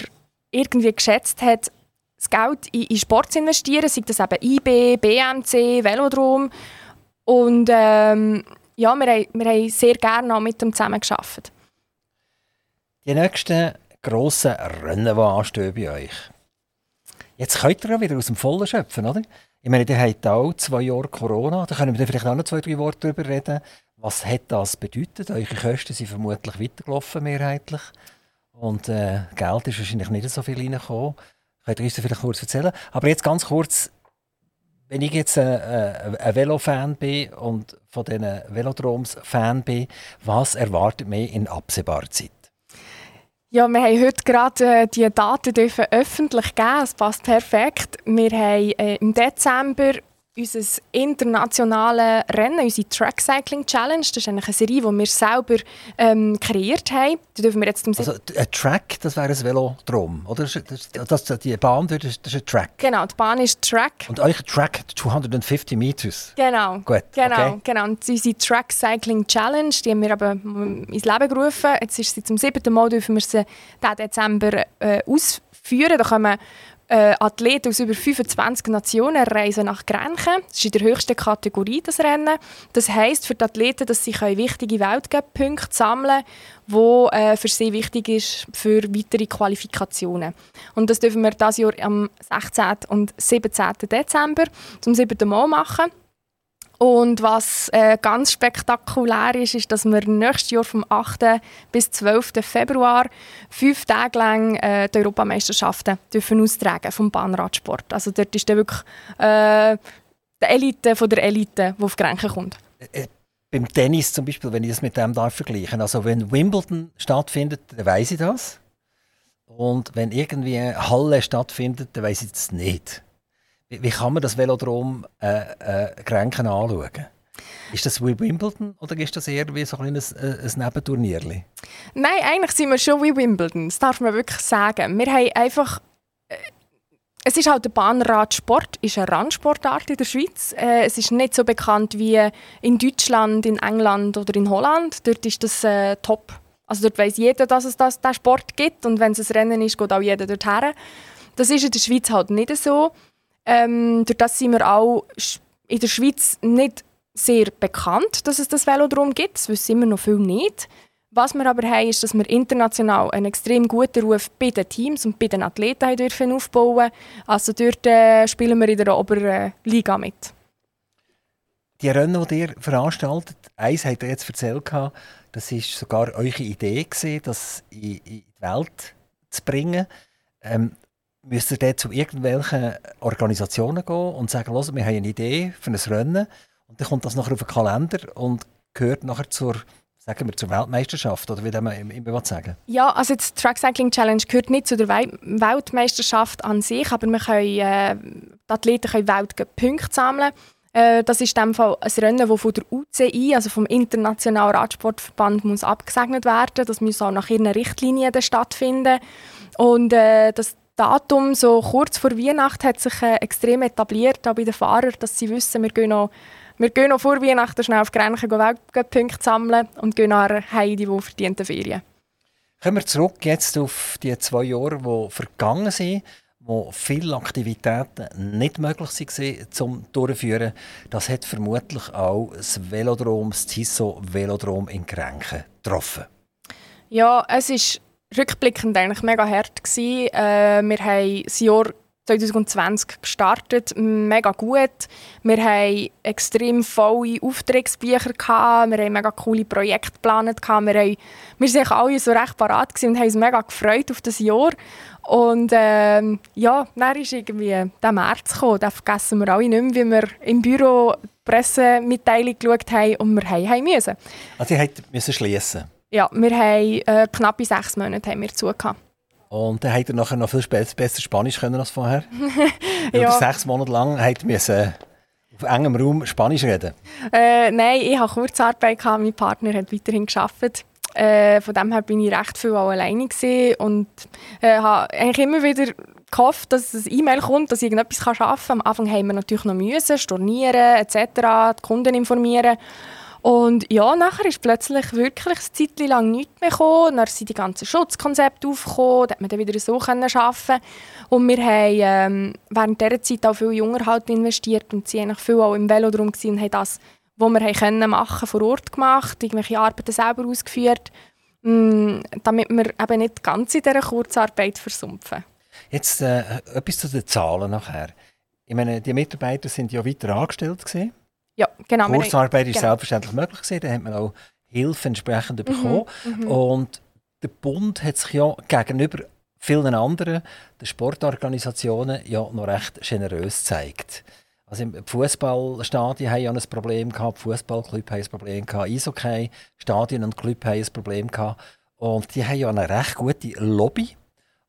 irgendwie geschätzt hat, das Geld in, in Sport zu investieren, sei das eben IB, BMC, Velodrom. Und ähm, ja, wir, haben, wir haben sehr gerne mit ihm zusammengearbeitet. Die nächsten grossen Rennen, die anstehen bei euch. Jetzt könnt ihr ja wieder aus dem Vollen schöpfen, oder? Ich meine, ihr habt auch zwei Jahre Corona. Da können wir vielleicht auch noch zwei, drei Worte darüber reden. Was hat das bedeutet? Eure Kosten sind vermutlich weitergelaufen, mehrheitlich. Und äh, Geld ist wahrscheinlich nicht so viel reingekommen. Könnt ihr uns vielleicht kurz erzählen? Aber jetzt ganz kurz, wenn ich jetzt äh, äh ein Velofan bin und von diesen Velodroms Fan bin, was erwartet mich in absehbarer Zeit? Ja, wir haben heute gerade äh, die Daten dürfen öffentlich geben. Es passt perfekt. Wir haben äh, im Dezember unser internationales Rennen, unsere Track Cycling Challenge. Das ist eigentlich eine Serie, die wir selber ähm, kreiert haben. Da dürfen wir jetzt also ein Track, das wäre ein Velodrom, oder? Das, das, das, die Bahn, das ist ein Track? Genau, die Bahn ist Track. Und euch Track 250 Meters? Genau. Gut, genau, okay. genau. Und unsere Track Cycling Challenge, die haben wir aber ins Leben gerufen. Jetzt ist sie zum siebten Mal, dürfen wir sie diesen Dezember äh, ausführen. Da kommen äh, Athleten aus über 25 Nationen reisen nach Grenchen. Das ist in der höchsten Kategorie das Rennen. Das heisst für die Athleten, dass sie wichtige Weltcup-Punkte sammeln können, die äh, für sie wichtig ist für weitere Qualifikationen. Und das dürfen wir dieses Jahr am 16. und 17. Dezember zum siebten Mal machen. Und was äh, ganz spektakulär ist, ist, dass wir nächstes Jahr vom 8. bis 12. Februar fünf Tage lang äh, die Europameisterschaften dürfen austragen vom Bahnradsport. Also dort ist dann wirklich äh, die Elite von der Elite, die auf Grenzen kommt. Äh, äh, beim Tennis zum Beispiel, wenn ich das mit dem darf vergleichen, also wenn Wimbledon stattfindet, dann weiß ich das. Und wenn irgendwie Halle stattfindet, dann weiß ich das nicht. Wie, wie kann man das Velodrom äh, äh, Grenken anschauen? Ist das wie Wimbledon oder ist das eher wie so ein, äh, ein Nebenturnier? Nein, eigentlich sind wir schon wie Wimbledon. Das darf man wirklich sagen. Wir haben einfach. Äh, es ist halt der Bahnradsport, ist eine Randsportart in der Schweiz. Äh, es ist nicht so bekannt wie in Deutschland, in England oder in Holland. Dort ist das äh, top. Also dort weiß jeder, dass es das, diesen Sport gibt und wenn es ein Rennen ist, geht auch jeder dorthin. Das ist in der Schweiz halt nicht so. Ähm, durch das sind wir auch in der Schweiz nicht sehr bekannt, dass es das Velodrom gibt. Das wissen immer noch viel nicht. Was wir aber haben, ist, dass wir international einen extrem guten Ruf bei den Teams und bei den Athleten dürfen aufbauen Also dort äh, spielen wir in der oberen Liga mit. Die Rennen, die ihr veranstaltet, eins hat ihr jetzt erzählt, das war sogar eure Idee, das in, die Welt zu bringen. Ähm, müsst ihr dann zu irgendwelchen Organisationen gehen und sagen, wir haben eine Idee für ein Rennen und dann kommt das nachher auf den Kalender und gehört nachher zur sagen wir, zur Weltmeisterschaft oder wie man immer sagen Ja, also die Track Cycling Challenge gehört nicht zu der Weltmeisterschaft an sich, aber wir können, äh, die Athleten können Weltpunkte sammeln. Äh, das ist in dem Fall ein Rennen, das von der UCI, also vom Internationalen Radsportverband, muss abgesegnet werden. Das muss auch nach ihren Richtlinien stattfinden. Und äh, das Datum so kurz vor Weihnachten hat sich äh, extrem etabliert, auch bei den Fahrern, dass sie wissen, wir gehen noch, wir gehen noch vor Weihnachten schnell auf die Grenzen Weltcup-Punkte sammeln und gehen nachher heim in die wohlverdienten Ferien. Kommen wir zurück jetzt auf die zwei Jahre, die vergangen sind, wo viele Aktivitäten nicht möglich waren zum Durchführen. Das hat vermutlich auch das Velodrom, das CISO Velodrom in Grenchen getroffen. Ja, es ist rückblickend eigentlich mega hart. Gewesen. Äh, wir haben das Jahr 2020 gestartet, mega gut. Wir haben extrem volle Auftragsbücher, gehabt. wir haben mega coole Projekte geplant. Wir, haben, wir waren alle so recht parat und haben uns mega gefreut auf das Jahr. Und ähm, ja, dann ist irgendwie der März gekommen. Den vergessen wir alle nicht mehr, wie wir im Büro die Pressemitteilung geschaut haben und wir haben müssen. Also ihr müssen schließen? Ja, wir haben äh, knappe sechs Monate haben wir zugehört. Und dann hat er nachher noch viel besser Spanisch können als vorher. (laughs) ja. sechs Monate lang hat müssen auf engem Raum Spanisch reden. Äh, nein, ich hatte Kurzarbeit, gehabt, mein Partner hat weiterhin gearbeitet. Äh, von dem her bin ich recht viel auch alleine und äh, habe eigentlich immer wieder gehofft, dass ein E-Mail kommt, dass ich irgendetwas arbeiten kann. Am Anfang haben wir natürlich noch müssen, stornieren etc., die Kunden informieren. Und ja, nachher ist plötzlich wirklich eine Zeit lang nichts mehr gekommen. Dann sind die ganzen Schutzkonzepte aufgekommen, da hat man dann wieder so arbeiten können. Und wir haben ähm, während dieser Zeit auch viel junger halt investiert und sie eigentlich viel auch im Velodrom und haben das, was wir können machen vor Ort gemacht, irgendwelche Arbeiten selber ausgeführt, mh, mm, damit wir eben nicht ganz in dieser Kurzarbeit versumpfen. Jetzt äh, etwas zu den Zahlen nachher. Ich meine, die Mitarbeiter sind ja weiter angestellt gewesen. Ja, genau. Kurzarbeit ist genau. selbstverständlich möglich gewesen, da hat man auch Hilfe entsprechend bekommen. Mhm, mhm, und der Bund hat sich ja gegenüber vielen anderen, den Sportorganisationen, ja noch recht generös gezeigt. Also im Fußballstadien haben ja ein Problem gehabt, Fußballclub haben ein Problem gehabt, Eishockey, Stadien und Club haben ein Problem gehabt. Und die haben ja eine recht gute Lobby.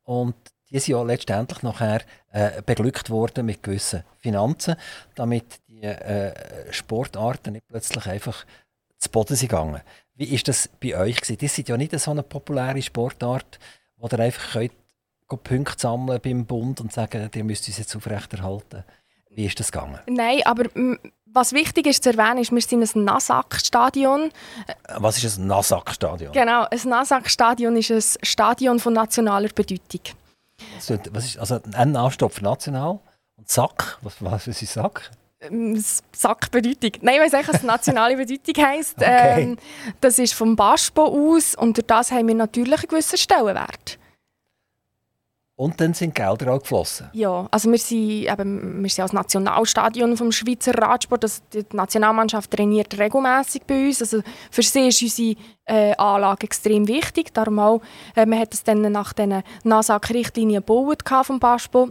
Und die sind ja letztendlich nachher äh, beglückt worden mit gewissen Finanzen, damit die äh, Sportarten nicht plötzlich einfach zu Boden sind gegangen. Wie ist das bei euch gewesen? Das ist ja nicht so eine populäre Sportart, wo ihr einfach könnt, Punkte sammeln beim Bund und sagen, ihr müsst uns jetzt aufrechterhalten. Wie ist das gegangen? Nein, aber was wichtig ist zu erwähnen, ist, wir sind ein Nasak-Stadion. Was ist ein Nasak-Stadion? Genau, ein Nasak-Stadion ist ein Stadion von nationaler Bedeutung. Was ist, also ein für national und Sack, was, was ist Sack? Ähm, Sackbedeutung. Nein, ich weiß nicht, was nationale Bedeutung heisst. Okay. Ähm, das ist vom Baspo aus und durch das haben wir natürlich einen gewissen Stellenwert. Und dann sind Gelder auch geflossen? Ja, also wir sind, eben, wir sind als Nationalstadion vom Schweizer Radsport. Also die Nationalmannschaft trainiert regelmäßig bei uns. Also für sie ist unsere äh, Anlage extrem wichtig. Darum auch, äh, man hat es dann nach den NASAC-Richtlinien gebaut vom Baspo.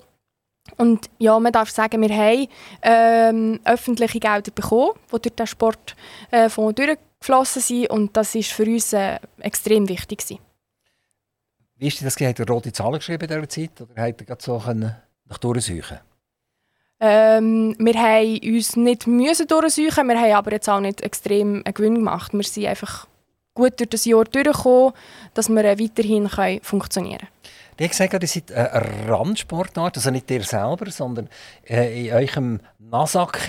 Und ja, man darf sagen, wir haben ähm, öffentliche Gelder bekommen, die durch den Sportfonds äh, durchgeflossen sind. Und das war für uns äh, extrem wichtig. Gewesen. Wie ist das? Hat er rote Zahlen geschrieben in dieser Zeit? Oder hat er so nach durchsuchen ähm, wir haben uns nicht müssen durchsuchen, wir haben aber jetzt auch nicht extrem einen Gewinn gemacht. Wir sind einfach gut durch das Jahr durchgekommen, dass wir weiterhin funktionieren können. Die haben gesagt, ihr seid eine Randsportart, also nicht ihr selber, sondern äh, in eurem Nasak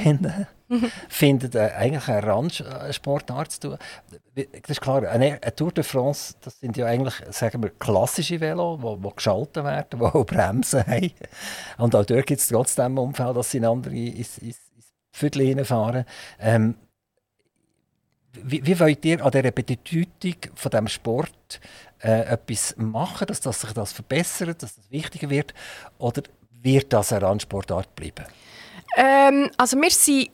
(laughs) findet äh, eigentlich eine Randsportart zu tun. Das ist klar, eine, Tour de France, das sind ja eigentlich, sagen wir, klassische Velo, die, die geschaltet werden, die auch Bremsen (laughs) haben. Und auch dort gibt es trotzdem Umfeld, dass sie andere ins, ins, ins Viertel hineinfahren. Ähm, wie, wie wollt ihr an dieser Bedeutung von diesem Sport äh, etwas machen, dass, dass sich das verbessert, dass das wichtiger wird? Oder wird das eine Randsportart bleiben? Ähm, also wir sind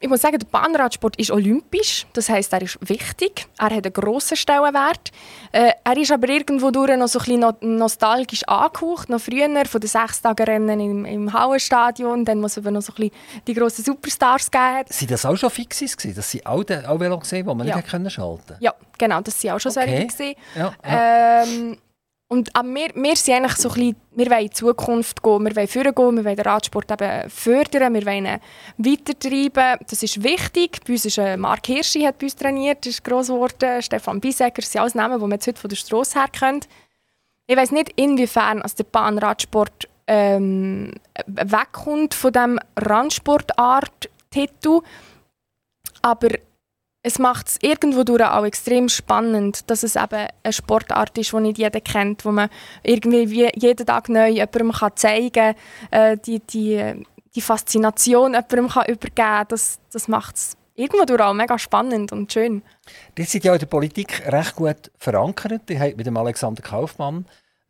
ich muss sagen, der Bahnradsport ist olympisch. Das heißt, er ist wichtig. Er hat einen grossen Stellenwert. Äh, er ist aber irgendwo durch noch so ein bisschen nostalgisch angehaucht. Noch früher von den Sechstagerennen im, im Hauenstadion, dann muss es noch so ein bisschen die grossen Superstars geben. Sind das auch schon Fixes gewesen? Das sind auch, auch Velo gesehen, die man ja. nicht schalten konnte? Ja, genau. Das sind auch schon okay. solche Ja, ja. Ähm, und aber wir, wir sind eigentlich so ein bisschen, wir wollen in die Zukunft gehen, wir wollen vorgehen, wir wollen den Radsport eben fördern, wir wollen ihn weitertreiben. Das ist wichtig. Bei uns ist äh, Mark Hirschi hat bei uns trainiert, das ist gross geworden. Stefan Bisecker, das sind alles Namen, die man jetzt heute von der Straße her kennt. Ich weiß nicht, inwiefern also der Bahnradsport ähm, wegkommt von diesem Randsportart-Titel, aber es macht es irgendwo auch extrem spannend, dass es eben eine Sportart ist, die nicht jeder kennt, wo man irgendwie jeden Tag neu jemandem kann zeigen kann, äh, die, die, die Faszination jemandem kann übergeben kann. Das, das macht es irgendwo auch mega spannend und schön. Die sind ja in der Politik recht gut verankert. Die haben mit dem Alexander Kaufmann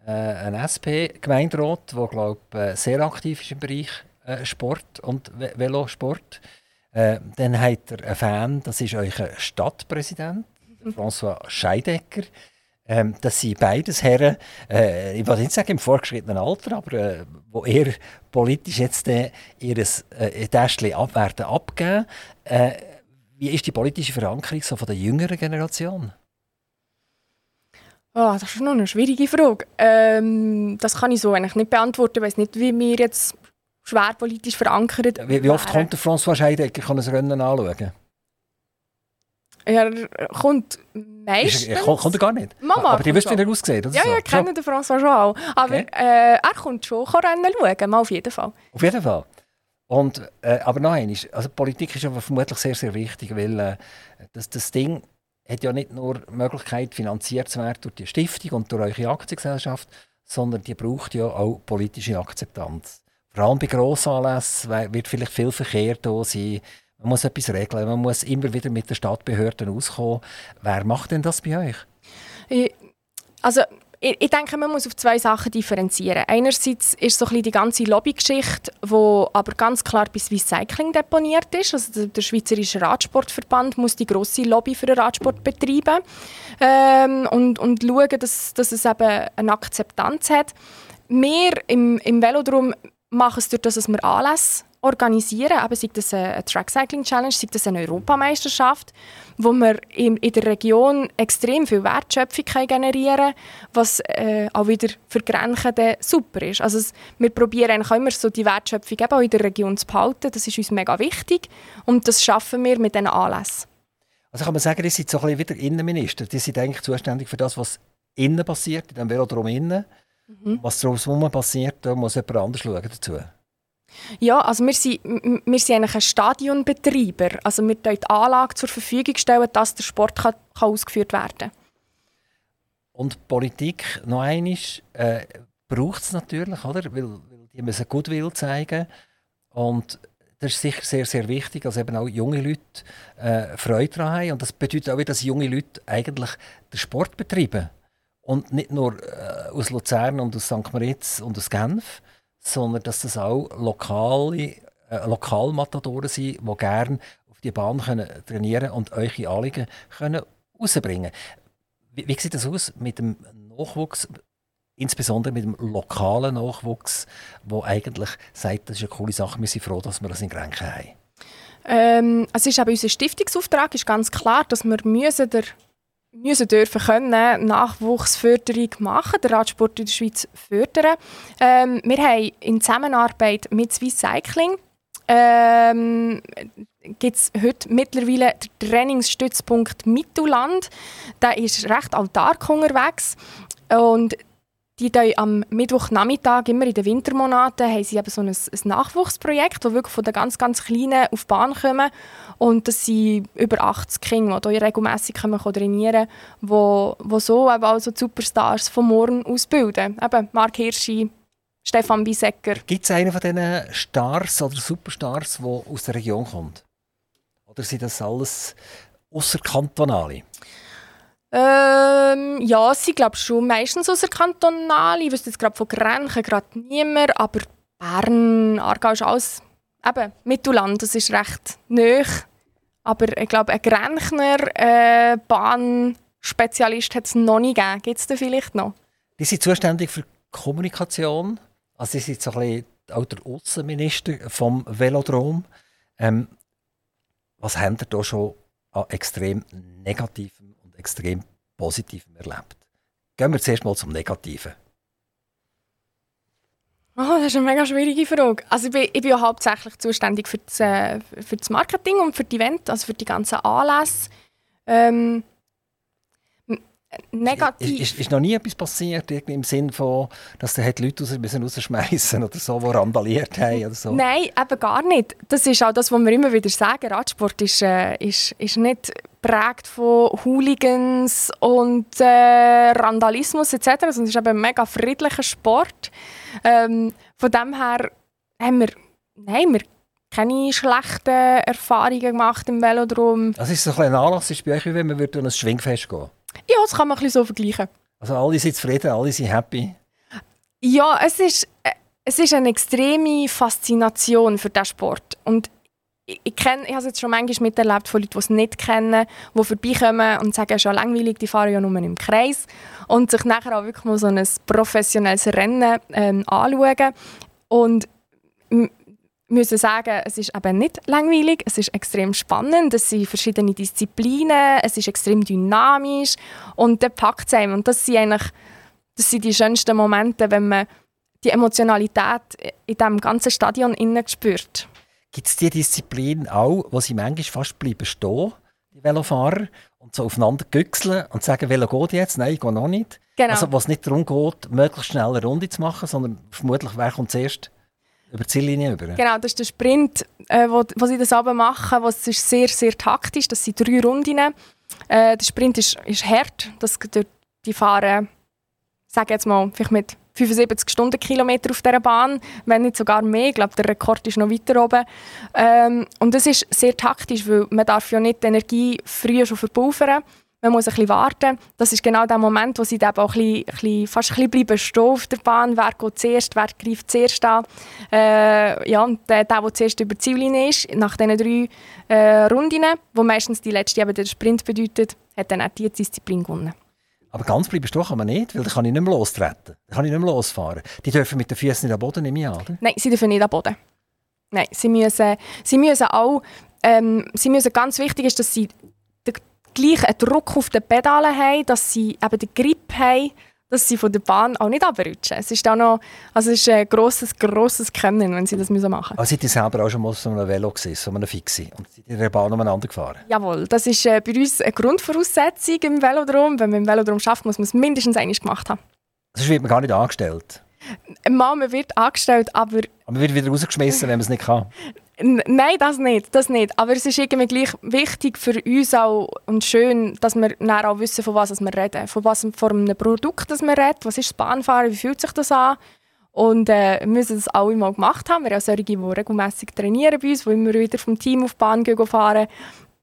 äh, einen SP-Gemeinderat, der glaube äh, sehr aktiv ist im Bereich äh, Sport und Ve Velosport. Äh, dann habt ihr einen Fan, das ist euer Stadtpräsident, mhm. François Scheidecker. Ähm, das sind beides Herren, äh, ich will nicht sagen im vorgeschrittenen Alter, aber äh, wo eher politisch jetzt äh, ihr äh, Täschchen abwerten abgeben. Äh, wie ist die politische Verankerung so von der jüngeren Generation? Oh, das ist noch eine schwierige Frage. Ähm, das kann ich so eigentlich nicht beantworten. Ich weiß nicht, wie wir jetzt schwer politisch verankert Wie, wie oft kommt der François Scheidecker kann ein Rennen anschauen? Er kommt meistens. Er kommt er gar nicht? Mama aber die wisst, wie er aussieht, oder Ja, ja, ich kenne den François schon auch. Aber Okay. äh, er kommt schon Rennen schauen, mal auf jeden Fall. Auf jeden Fall. Und, äh, aber nein, also Politik ist aber vermutlich sehr, sehr wichtig, weil äh, das, das Ding hat ja nicht nur die Möglichkeit, finanziert zu werden durch die Stiftung und durch eure Aktiengesellschaft, sondern die braucht ja auch politische Akzeptanz. Vor allem bei Grossanlässen wird vielleicht viel Verkehr da sein. Man muss etwas regeln, man muss immer wieder mit den Stadtbehörden auskommen. Wer macht denn das bei euch? Ich, also, ich, denke, man muss auf zwei Sachen differenzieren. Einerseits ist so ein die ganze Lobbygeschichte, die aber ganz klar bei Swiss Cycling deponiert ist. Also der, Schweizerische Radsportverband muss die grosse Lobby für den Radsport betreiben ähm, und, und schauen, dass, dass es eben eine Akzeptanz hat. Wir im, im Velodrom machen es durch das, dass wir Anlässe organisieren, aber sei das eine Track Cycling Challenge, sei das eine Europameisterschaft, wo wir in, der Region extrem viel Wertschöpfung generieren können, was äh, auch wieder für dann super ist. Also es, wir probieren eigentlich immer so die Wertschöpfung eben auch in der Region zu behalten, das ist uns mega wichtig und das schaffen wir mit diesen Anlässen. Also kann man sagen, die sind so ein bisschen wieder Innenminister. Die sind eigentlich zuständig für das, was innen passiert, in dem Velodrom innen. Was drumherum passiert, da muss jemand anders schauen dazu. Ja, also wir sind, wir sind eigentlich ein Stadionbetreiber. Also wir stellen die Anlage zur Verfügung, stellen, dass der Sport kann, kann ausgeführt werden kann. Und Politik, noch einmal, äh, braucht es natürlich, oder? Weil, weil die müssen Goodwill zeigen. Und das ist sicher sehr, sehr wichtig, dass eben auch junge Leute äh, Freude daran haben. Und das bedeutet auch, dass junge Leute eigentlich den Sport betreiben. Und nicht nur äh, aus Luzern und aus St. Moritz und aus Genf, sondern dass das auch lokale, äh, Lokalmatadoren sind, die gerne auf die Bahn können trainieren und eure Anliegen können rausbringen wie, wie sieht das aus mit dem Nachwuchs, insbesondere mit dem lokalen Nachwuchs, wo eigentlich sagt, das ist eine coole Sache, wir sind froh, dass wir das in Grenken haben? Ähm, es ist eben unser Stiftungsauftrag, ist ganz klar, dass wir müssen der müssen dürfen können Nachwuchsförderung machen, den Radsport in der Schweiz fördern. Ähm, wir haben in Zusammenarbeit mit Swiss Cycling ähm, gibt es heute mittlerweile den Trainingsstützpunkt Mittelland. Der ist recht autark unterwegs und die tun am Mittwochnachmittag, immer in den Wintermonaten, haben sie eben so ein, ein Nachwuchsprojekt, wo wirklich von den ganz, ganz Kleinen auf die Bahn kommen. Und das sind über 80 Kinder, die hier regelmässig trainieren können, wo so eben auch so die Superstars von morgen ausbilden. Eben Mark Hirschi, Stefan Bisecker. Gibt es einen von diesen Stars oder Superstars, der aus der Region kommt? Oder sind das alles außerkantonale? Ähm, ja, sie glaube schon meistens aus der Kantonale. Ich wüsste jetzt gerade von Grenchen gerade niemand, aber Bern, Aargau ist alles eben Mittelland, das ist recht nöch. Aber ich glaube, ein Grenchner äh, Bahnspezialist hat es noch nie gegeben. Gibt es da vielleicht noch? Die sind zuständig für Kommunikation. Also sie sind so ein bisschen auch der Außenminister vom Velodrom. Ähm, was habt ihr da schon an extrem Negativem und extrem Positivem erlebt? Gehen wir zuerst mal zum Negativen. Oh, das ist eine mega schwierige Frage. Also ich bin, ich bin ja hauptsächlich zuständig für das, äh, für das Marketing und für die Event, also für die ganzen Anlässe. Ähm, negativ. Ist, ist, noch nie etwas passiert, irgendwie im Sinn von, dass der Leute raus, müssen rausschmeißen oder so, die randaliert haben oder so? Nein, eben gar nicht. Das ist auch das, was wir immer wieder sagen. Radsport ist, äh, ist, ist nicht geprägt von Hooligans und äh, Randalismus etc., sondern es ist eben ein mega friedlicher Sport. Ähm, von dem her haben wir, nein, wir keine schlechten Erfahrungen gemacht im Velodrom. Also ist es ein Anlass ist bei euch, wie wenn man würde ein Schwingfest gehen Ja, das kann man ein bisschen so vergleichen. Also alle sind zufrieden, alle sind happy? Ja, es ist, äh, es ist eine extreme Faszination für diesen Sport. Und ich, ich, kenn, ich habe es jetzt schon manchmal miterlebt von Leuten, die es nicht kennen, die vorbeikommen und sagen, schon langweilig, die fahren ja nur im Kreis. Und sich nachher auch wirklich mal so ein professionelles Rennen ähm, anschauen. Und müssen sagen, es ist eben nicht langweilig, es ist extrem spannend, es sind verschiedene Disziplinen, es ist extrem dynamisch und dann packt es einem. Und das sind eigentlich das sind die schönsten Momente, wenn man die Emotionalität in diesem ganzen Stadion innen spürt. Gibt es diese Disziplin auch, wo sie manchmal fast bleiben stehen, die Velofahrer, und so aufeinander güchseln und sagen, Velo geht jetzt? Nein, ich gehe noch nicht. Genau. Also, was nicht darum geht, möglichst schnell eine Runde zu machen, sondern vermutlich, wer kommt zuerst über die Ziellinie über. Genau, das ist der Sprint, äh, wo, wo sie das aber machen. Was ist sehr, sehr taktisch. Das sind drei Runden. Äh, der Sprint ist, ist hart. Das, die fahren, sage jetzt mal, vielleicht mit 75 Stundenkilometer auf dieser Bahn, wenn nicht sogar mehr. Ich glaube, der Rekord ist noch weiter oben. Ähm, und das ist sehr taktisch, weil man darf ja nicht die Energie früher schon verpulvern man muss ein bisschen warten. Das ist genau der Moment, wo sie dann auch ein bisschen, fast ein bisschen bleiben stehen auf der Bahn. Wer geht zuerst, wer greift zuerst an. Äh, ja, der, der, der zuerst über die Ziellinie ist, nach diesen drei äh, Runden, wo meistens die letzte eben der Sprint bedeutet, hat dann auch die Disziplin gewonnen. Aber ganz bleiben stehen kann man nicht, weil dann kann ich nicht mehr lostreten. Dann kann ich nicht mehr losfahren. Die dürfen mit den Füßen nicht am Boden, nehme ich an, oder? Nein, sie dürfen nicht am Boden. Nein, sie müssen, sie müssen auch, ähm, sie müssen, ganz wichtig ist, dass sie gleich einen Druck auf den Pedalen haben, dass sie eben den Grip haben, dass sie von der Bahn auch nicht abrutschen. Es ist auch noch, also es ist ein grosses, grosses Können, wenn sie das machen müssen. Also seid ihr selber auch schon mal so einem Velo gesehen, so einem Fixie, und seid in der Bahn umeinander gefahren? Jawohl, das ist äh, bei uns eine Grundvoraussetzung im Velodrom. Wenn man im Velodrom schafft, muss man es mindestens einmal gemacht haben. Sonst wird man gar nicht angestellt? Man wird angestellt, aber... Aber man wird wieder rausgeschmissen, wenn man es nicht kann? (laughs) Nein, das nicht, das nicht. Aber es ist irgendwie gleich wichtig für uns auch und schön, dass wir dann auch wissen, von was wir reden. Von was von einem Produkt das wir reden. Was ist das Bahnfahren? Wie fühlt sich das an? Und äh, wir müssen das alle mal gemacht haben. Wir haben solche, die regelmässig trainieren bei uns, die immer wieder vom Team auf die Bahn gehen fahren.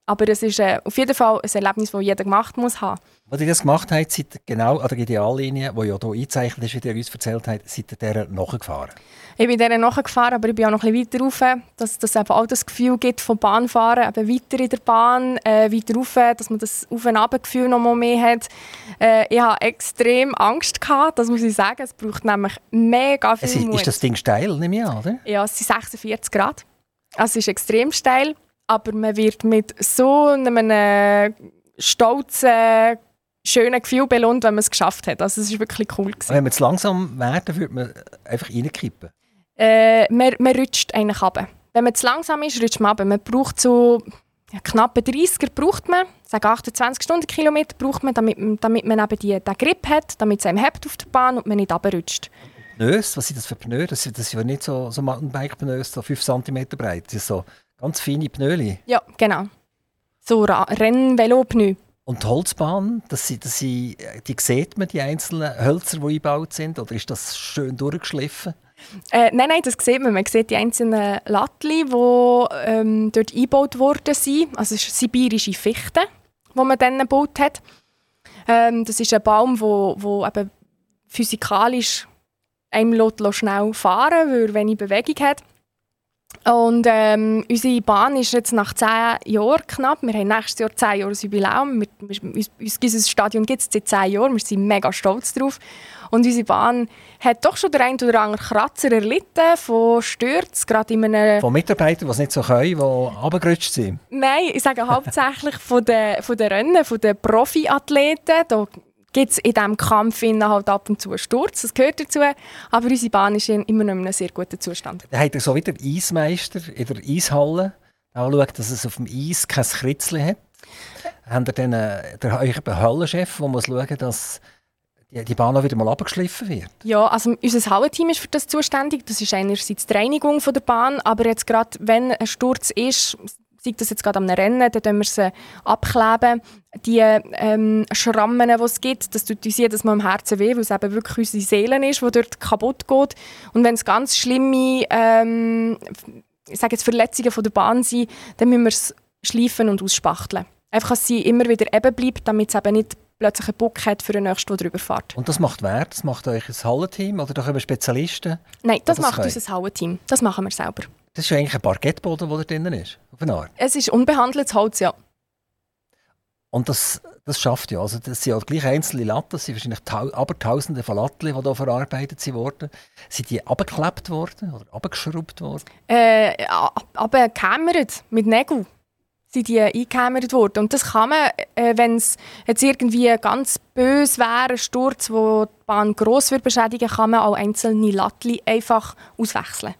Aber es ist äh, auf jeden Fall ein Erlebnis, das jeder gemacht muss haben. Als ihr das gemacht habt, seid ihr genau an der Ideallinie, die ja hier eingezeichnet ist, wie ihr uns erzählt habt, seid ihr dieser nachgefahren? Ich bin dieser nachgefahren, aber ich bin auch noch ein bisschen weiter rauf, dass es eben auch das Gefühl gibt vom Bahnfahren, eben weiter in der Bahn, äh, weiter rauf, dass man das Auf- und Gefühl noch mal mehr hat. Äh, ich hatte extrem Angst, gehabt, das muss ich sagen. Es braucht nämlich mega viel es ist, Mut. Ist das Ding steil, nehme ich an, oder? Ja, es sind 46 Grad. Also es ist extrem steil, aber man wird mit so einem äh, stolzen schönen Gefühl belohnt, wenn man es geschafft hat. Also es ist wirklich cool. Gewesen. Wenn man zu langsam werden, würde man einfach reinkippen? Äh, man, man rutscht eigentlich ab. Wenn man zu langsam ist, rutscht man ab. Man braucht so ja, knappe 30er braucht man, sage 28 Stundenkilometer braucht man, damit, damit man eben die, den Grip hat, damit es einem hebt auf der Bahn und man nicht abrutscht. Pneus, was sind das für Pneus? Das sind, das ja nicht so, so Mountainbike-Pneus, so 5 cm breit. Das sind so ganz feine Pneus. Ja, genau. So Rennvelo-Pneu. Und die Holzbahn, das sind, das sind, die sieht man, die einzelnen Hölzer, die eingebaut sind? Oder ist das schön durchgeschliffen? Äh, nein, nein, das sieht man. Man sieht die einzelnen Lattli, die ähm, dort eingebaut worden sind. Also es sibirische Fichte, die man dann gebaut hat. Ähm, das ist ein Baum, der wo, wo eben physikalisch einem schnell fahren lässt, weil er wenig Bewegung hat. Und ähm, unsere Bahn ist jetzt nach zehn Jahren knapp. Wir haben nächstes Jahr zehn Jahre Jubiläum. Wir, wir, unser Stadion gibt es seit zehn Jahren. Wir sind mega stolz drauf. Und unsere Bahn hat doch schon den einen oder anderen Kratzer erlitten von Stürzen, gerade in einem... Von Mitarbeitern, die es nicht so können, die runtergerutscht sind? Nein, ich sage hauptsächlich von den, von den Rennen, von den Profiathleten. Da gibt es in diesem Kampf halt ab und zu einen Sturz, das gehört dazu. Aber unsere Bahn ist immer noch in einem sehr guten Zustand. Dann habt ihr so wie der Eismeister in der Eishalle auch schaut, dass es auf dem Eis kein Kritzchen hat. Habt ihr dann äh, der, euren Hallenchef, der muss schauen, dass die Bahn auch wieder mal abgeschliffen wird? Ja, also unser Hallenteam ist für das zuständig. Das ist einerseits die Reinigung der Bahn, aber jetzt gerade, wenn ein Sturz ist, sei das jetzt gerade am Rennen, dann wir sie abkleben. Die ähm, Schrammen, die es gibt, das tut uns jedes Mal am Herzen weh, weil es eben wirklich unsere Seele ist, die dort kaputt geht. Und wenn es ganz schlimme ähm, ich sage jetzt Verletzungen von der Bahn sind, dann müssen wir es schleifen und ausspachteln. Einfach, dass sie immer wieder eben bleibt, damit es eben nicht plötzlich einen Bock hat für den nächsten, der drüber fährt. Und das macht wer? Das macht euch ein Hallenteam oder doch Spezialisten? Nein, das, das macht können? unser Hallenteam. Das machen wir selber. Das ist ja eigentlich ein Parkettboden, der da drinnen ist, auf eine Art. Es ist unbehandeltes Holz, ja. Und das, das schafft ja. Also das sind ja gleich einzelne Latten, das sind wahrscheinlich tau aber tausende von Latten, die hier verarbeitet wurden. Sind die abgeklebt worden oder abgeschraubt worden? Äh, abgekämmert mit Nägeln sind die eingekämmert worden. Und das kann man, äh, wenn es jetzt irgendwie ganz böse wäre, ein Sturz, wo die Bahn gross wird beschädigen, kann man auch einzelne Latten einfach auswechseln.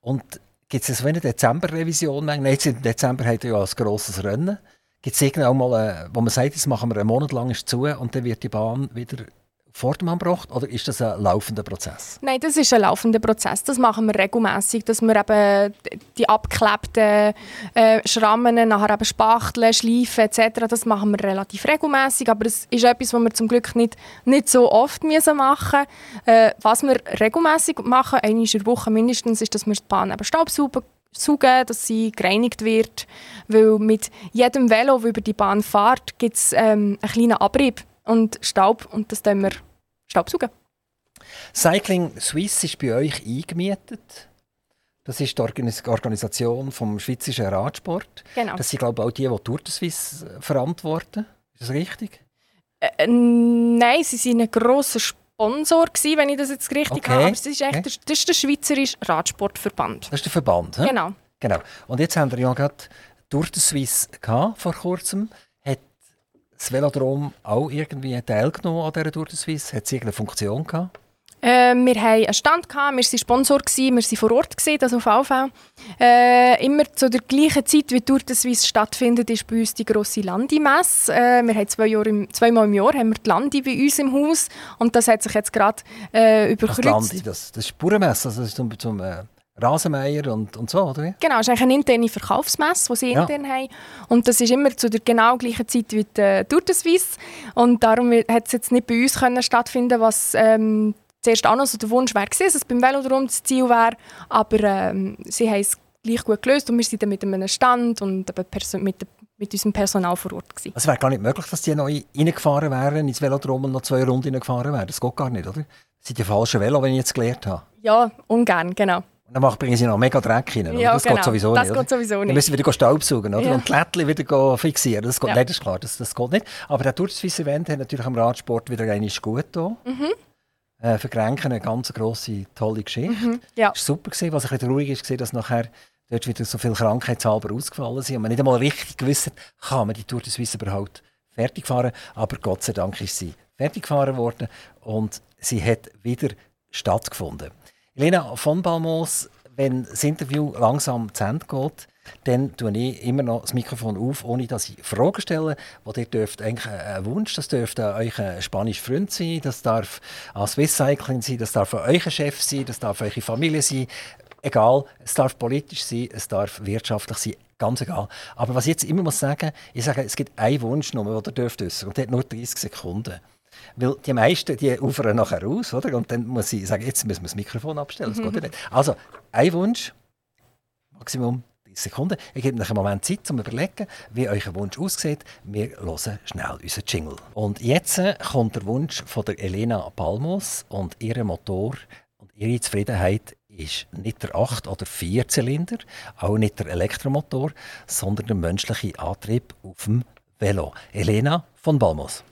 Und gibt es so eine Dezember-Revision? Jetzt im Dezember hat ja ein grosses Rennen. Gibt es irgendwann mal, wo man sagt, jetzt machen wir einen Monat lang zu und dann wird die Bahn wieder Vordermann gebracht oder ist das ein laufender Prozess? Nein, das ist ein laufender Prozess. Das machen wir regelmäßig, dass wir eben die abgeklebten äh, Schrammen nachher eben spachteln, schleifen etc. Das machen wir relativ regelmäßig, aber es ist etwas, was wir zum Glück nicht, nicht so oft müssen machen. Äh, was wir regelmäßig machen, einmal in der Woche mindestens, ist, dass wir die Bahn eben staubsaugen saugen, dass sie gereinigt wird. Weil mit jedem Velo, das über die Bahn fährt, gibt es ähm, einen kleinen Abrieb und Staub und das tun wir Staubsaugen. Cycling Swiss ist bei euch eingemietet. Das ist die Organisation vom Schweizerischen Radsport. Genau. Das sind, glaube ich, auch die, die Tour de Suisse verantworten. Ist das richtig? Äh, äh nein, sie waren ein grosser Sponsor, gewesen, wenn ich das jetzt richtig okay. habe. Aber das ist, echt okay. der, das ist der Schweizerische Radsportverband. Das ist der Verband, he? Genau. genau. Und jetzt haben wir ja gerade Tour de Suisse gehabt, vor kurzem das Velodrom auch irgendwie teilgenommen an dieser Tour de Suisse? Hat es irgendeine Funktion gehabt? Äh, wir hatten einen Stand, gehabt, wir waren Sponsor, gewesen, wir waren vor Ort, gewesen, also VV. Äh, immer zu der gleichen Zeit, wie Tour de Suisse stattfindet, ist bei uns die grosse Landi-Messe. Äh, wir haben zwei Jahre im, zweimal im Jahr haben wir die Landi bei uns im Haus und das hat sich jetzt gerade äh, überkreuzt. Das Landi, das, das ist Bauernmesse, also das ist zum, zum äh, Rasenmeier und, und so, oder? Genau, es ist eigentlich eine interne Verkaufsmesse, die sie ja. intern haben. Und das ist immer zu der genau gleichen Zeit wie die Tour de Suisse. Und darum hat es jetzt nicht bei uns können stattfinden was ähm, zuerst auch noch so der Wunsch wäre dass es beim Velodrom das Ziel wäre. Aber ähm, sie haben es gleich gut gelöst und wir sind dann mit einem Stand und mit, mit unserem Personal vor Ort. Gewesen. Es wäre gar nicht möglich, dass die noch reingefahren wären ins Velodrom und noch zwei Runden gefahren wären. Das geht gar nicht, oder? Das sind die falschen Velo, wenn ich jetzt gelernt habe. Ja, ungern, genau. Und dann bringen sie noch mega Dreck rein. Ja, das genau. geht sowieso das nicht. Geht sowieso nicht. Dann müssen wir wieder Staubsaugen oder? Ja. und die Lättchen wieder fixieren. Das geht, ja. Nein, das ist klar, das, das geht nicht. Aber der Tour de Event hat natürlich am Radsport wieder einmal gut getan. Mhm. Äh, für Grenken eine ganz grosse, tolle Geschichte. Mhm. Ja. Es war super, gewesen, was ein bisschen traurig ist, dass nachher dort wieder so viele Krankheitshalber ausgefallen sind und man nicht einmal richtig gewusst hat, kann man die Tour de Suisse überhaupt fertig fahren. Aber Gott sei Dank ist sie fertig gefahren worden und sie hat wieder stattgefunden. Elena von Balmos, wenn das Interview langsam zu Ende geht, dann tue ich immer noch das Mikrofon auf, ohne dass ich Fragen stelle. Wo ihr dürft eigentlich ein Wunsch, das dürfte euch ein spanischer Freund sein, das darf ein Swiss Cycling sein, das darf euer Chef sein, das darf eure Familie sein. Egal, es darf politisch sein, es darf wirtschaftlich sein, ganz egal. Aber was ich jetzt immer muss sagen, ich sage, es gibt einen Wunsch, den ihr dürft äußern und der hat nur 30 Sekunden. Weil die meisten, die ufern nachher aus, oder? Und dann muss ich sagen, jetzt müssen wir das Mikrofon abstellen, das mhm. geht nicht. Also, ein Wunsch, Maximum 30 Sekunden. Ich gebe euch einen Moment Zeit, um zu überlegen, wie euer Wunsch aussieht. Wir hören schnell unseren Jingle. Und jetzt kommt der Wunsch von der Elena Palmos und ihr Motor und ihre Zufriedenheit ist nicht der 8- oder 4-Zylinder, auch nicht der Elektromotor, sondern der menschliche Antrieb auf dem Velo. Elena von Balmos.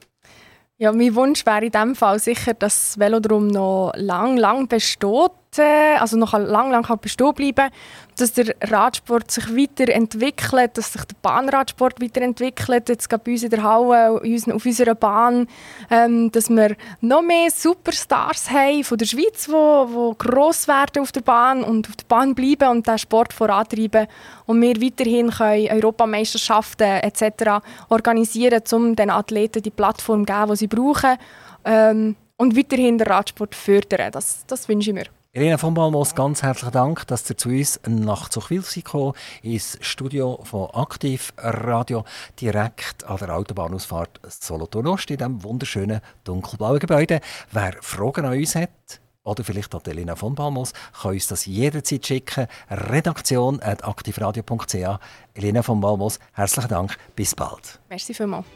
Ja, mein Wunsch wäre in dem Fall sicher, dass das Velodrom noch lang, lang besteht also noch lang, lang bestehen bleiben dass der Radsport sich weiterentwickelt, dass sich der Bahnradsport weiterentwickelt, jetzt gerade bei uns in der Halle, auf unserer Bahn, ähm, dass wir noch mehr Superstars haben von der Schweiz, die wo, wo gross werden auf der Bahn und auf der Bahn bleiben und den Sport vorantreiben und wir weiterhin können Europameisterschaften etc. organisieren, um den Athleten die Plattform zu geben, die sie brauchen ähm, und weiterhin den Radsport fördern. Das, das wünsche ich mir. Irene von Balmos, ganz herzlichen Dank, dass ihr zu uns nach Zuchwil gekommen ins Studio von Aktiv Radio, direkt an der Autobahnausfahrt Solothurn Ost, in diesem wunderschönen dunkelblauen Gebäude. Wer Fragen an uns hat, oder vielleicht auch Elena von Balmos, kann uns das jederzeit schicken. Redaktion at aktivradio.ch. Elena von Balmos, herzlichen Dank. Bis bald. Merci vielmals.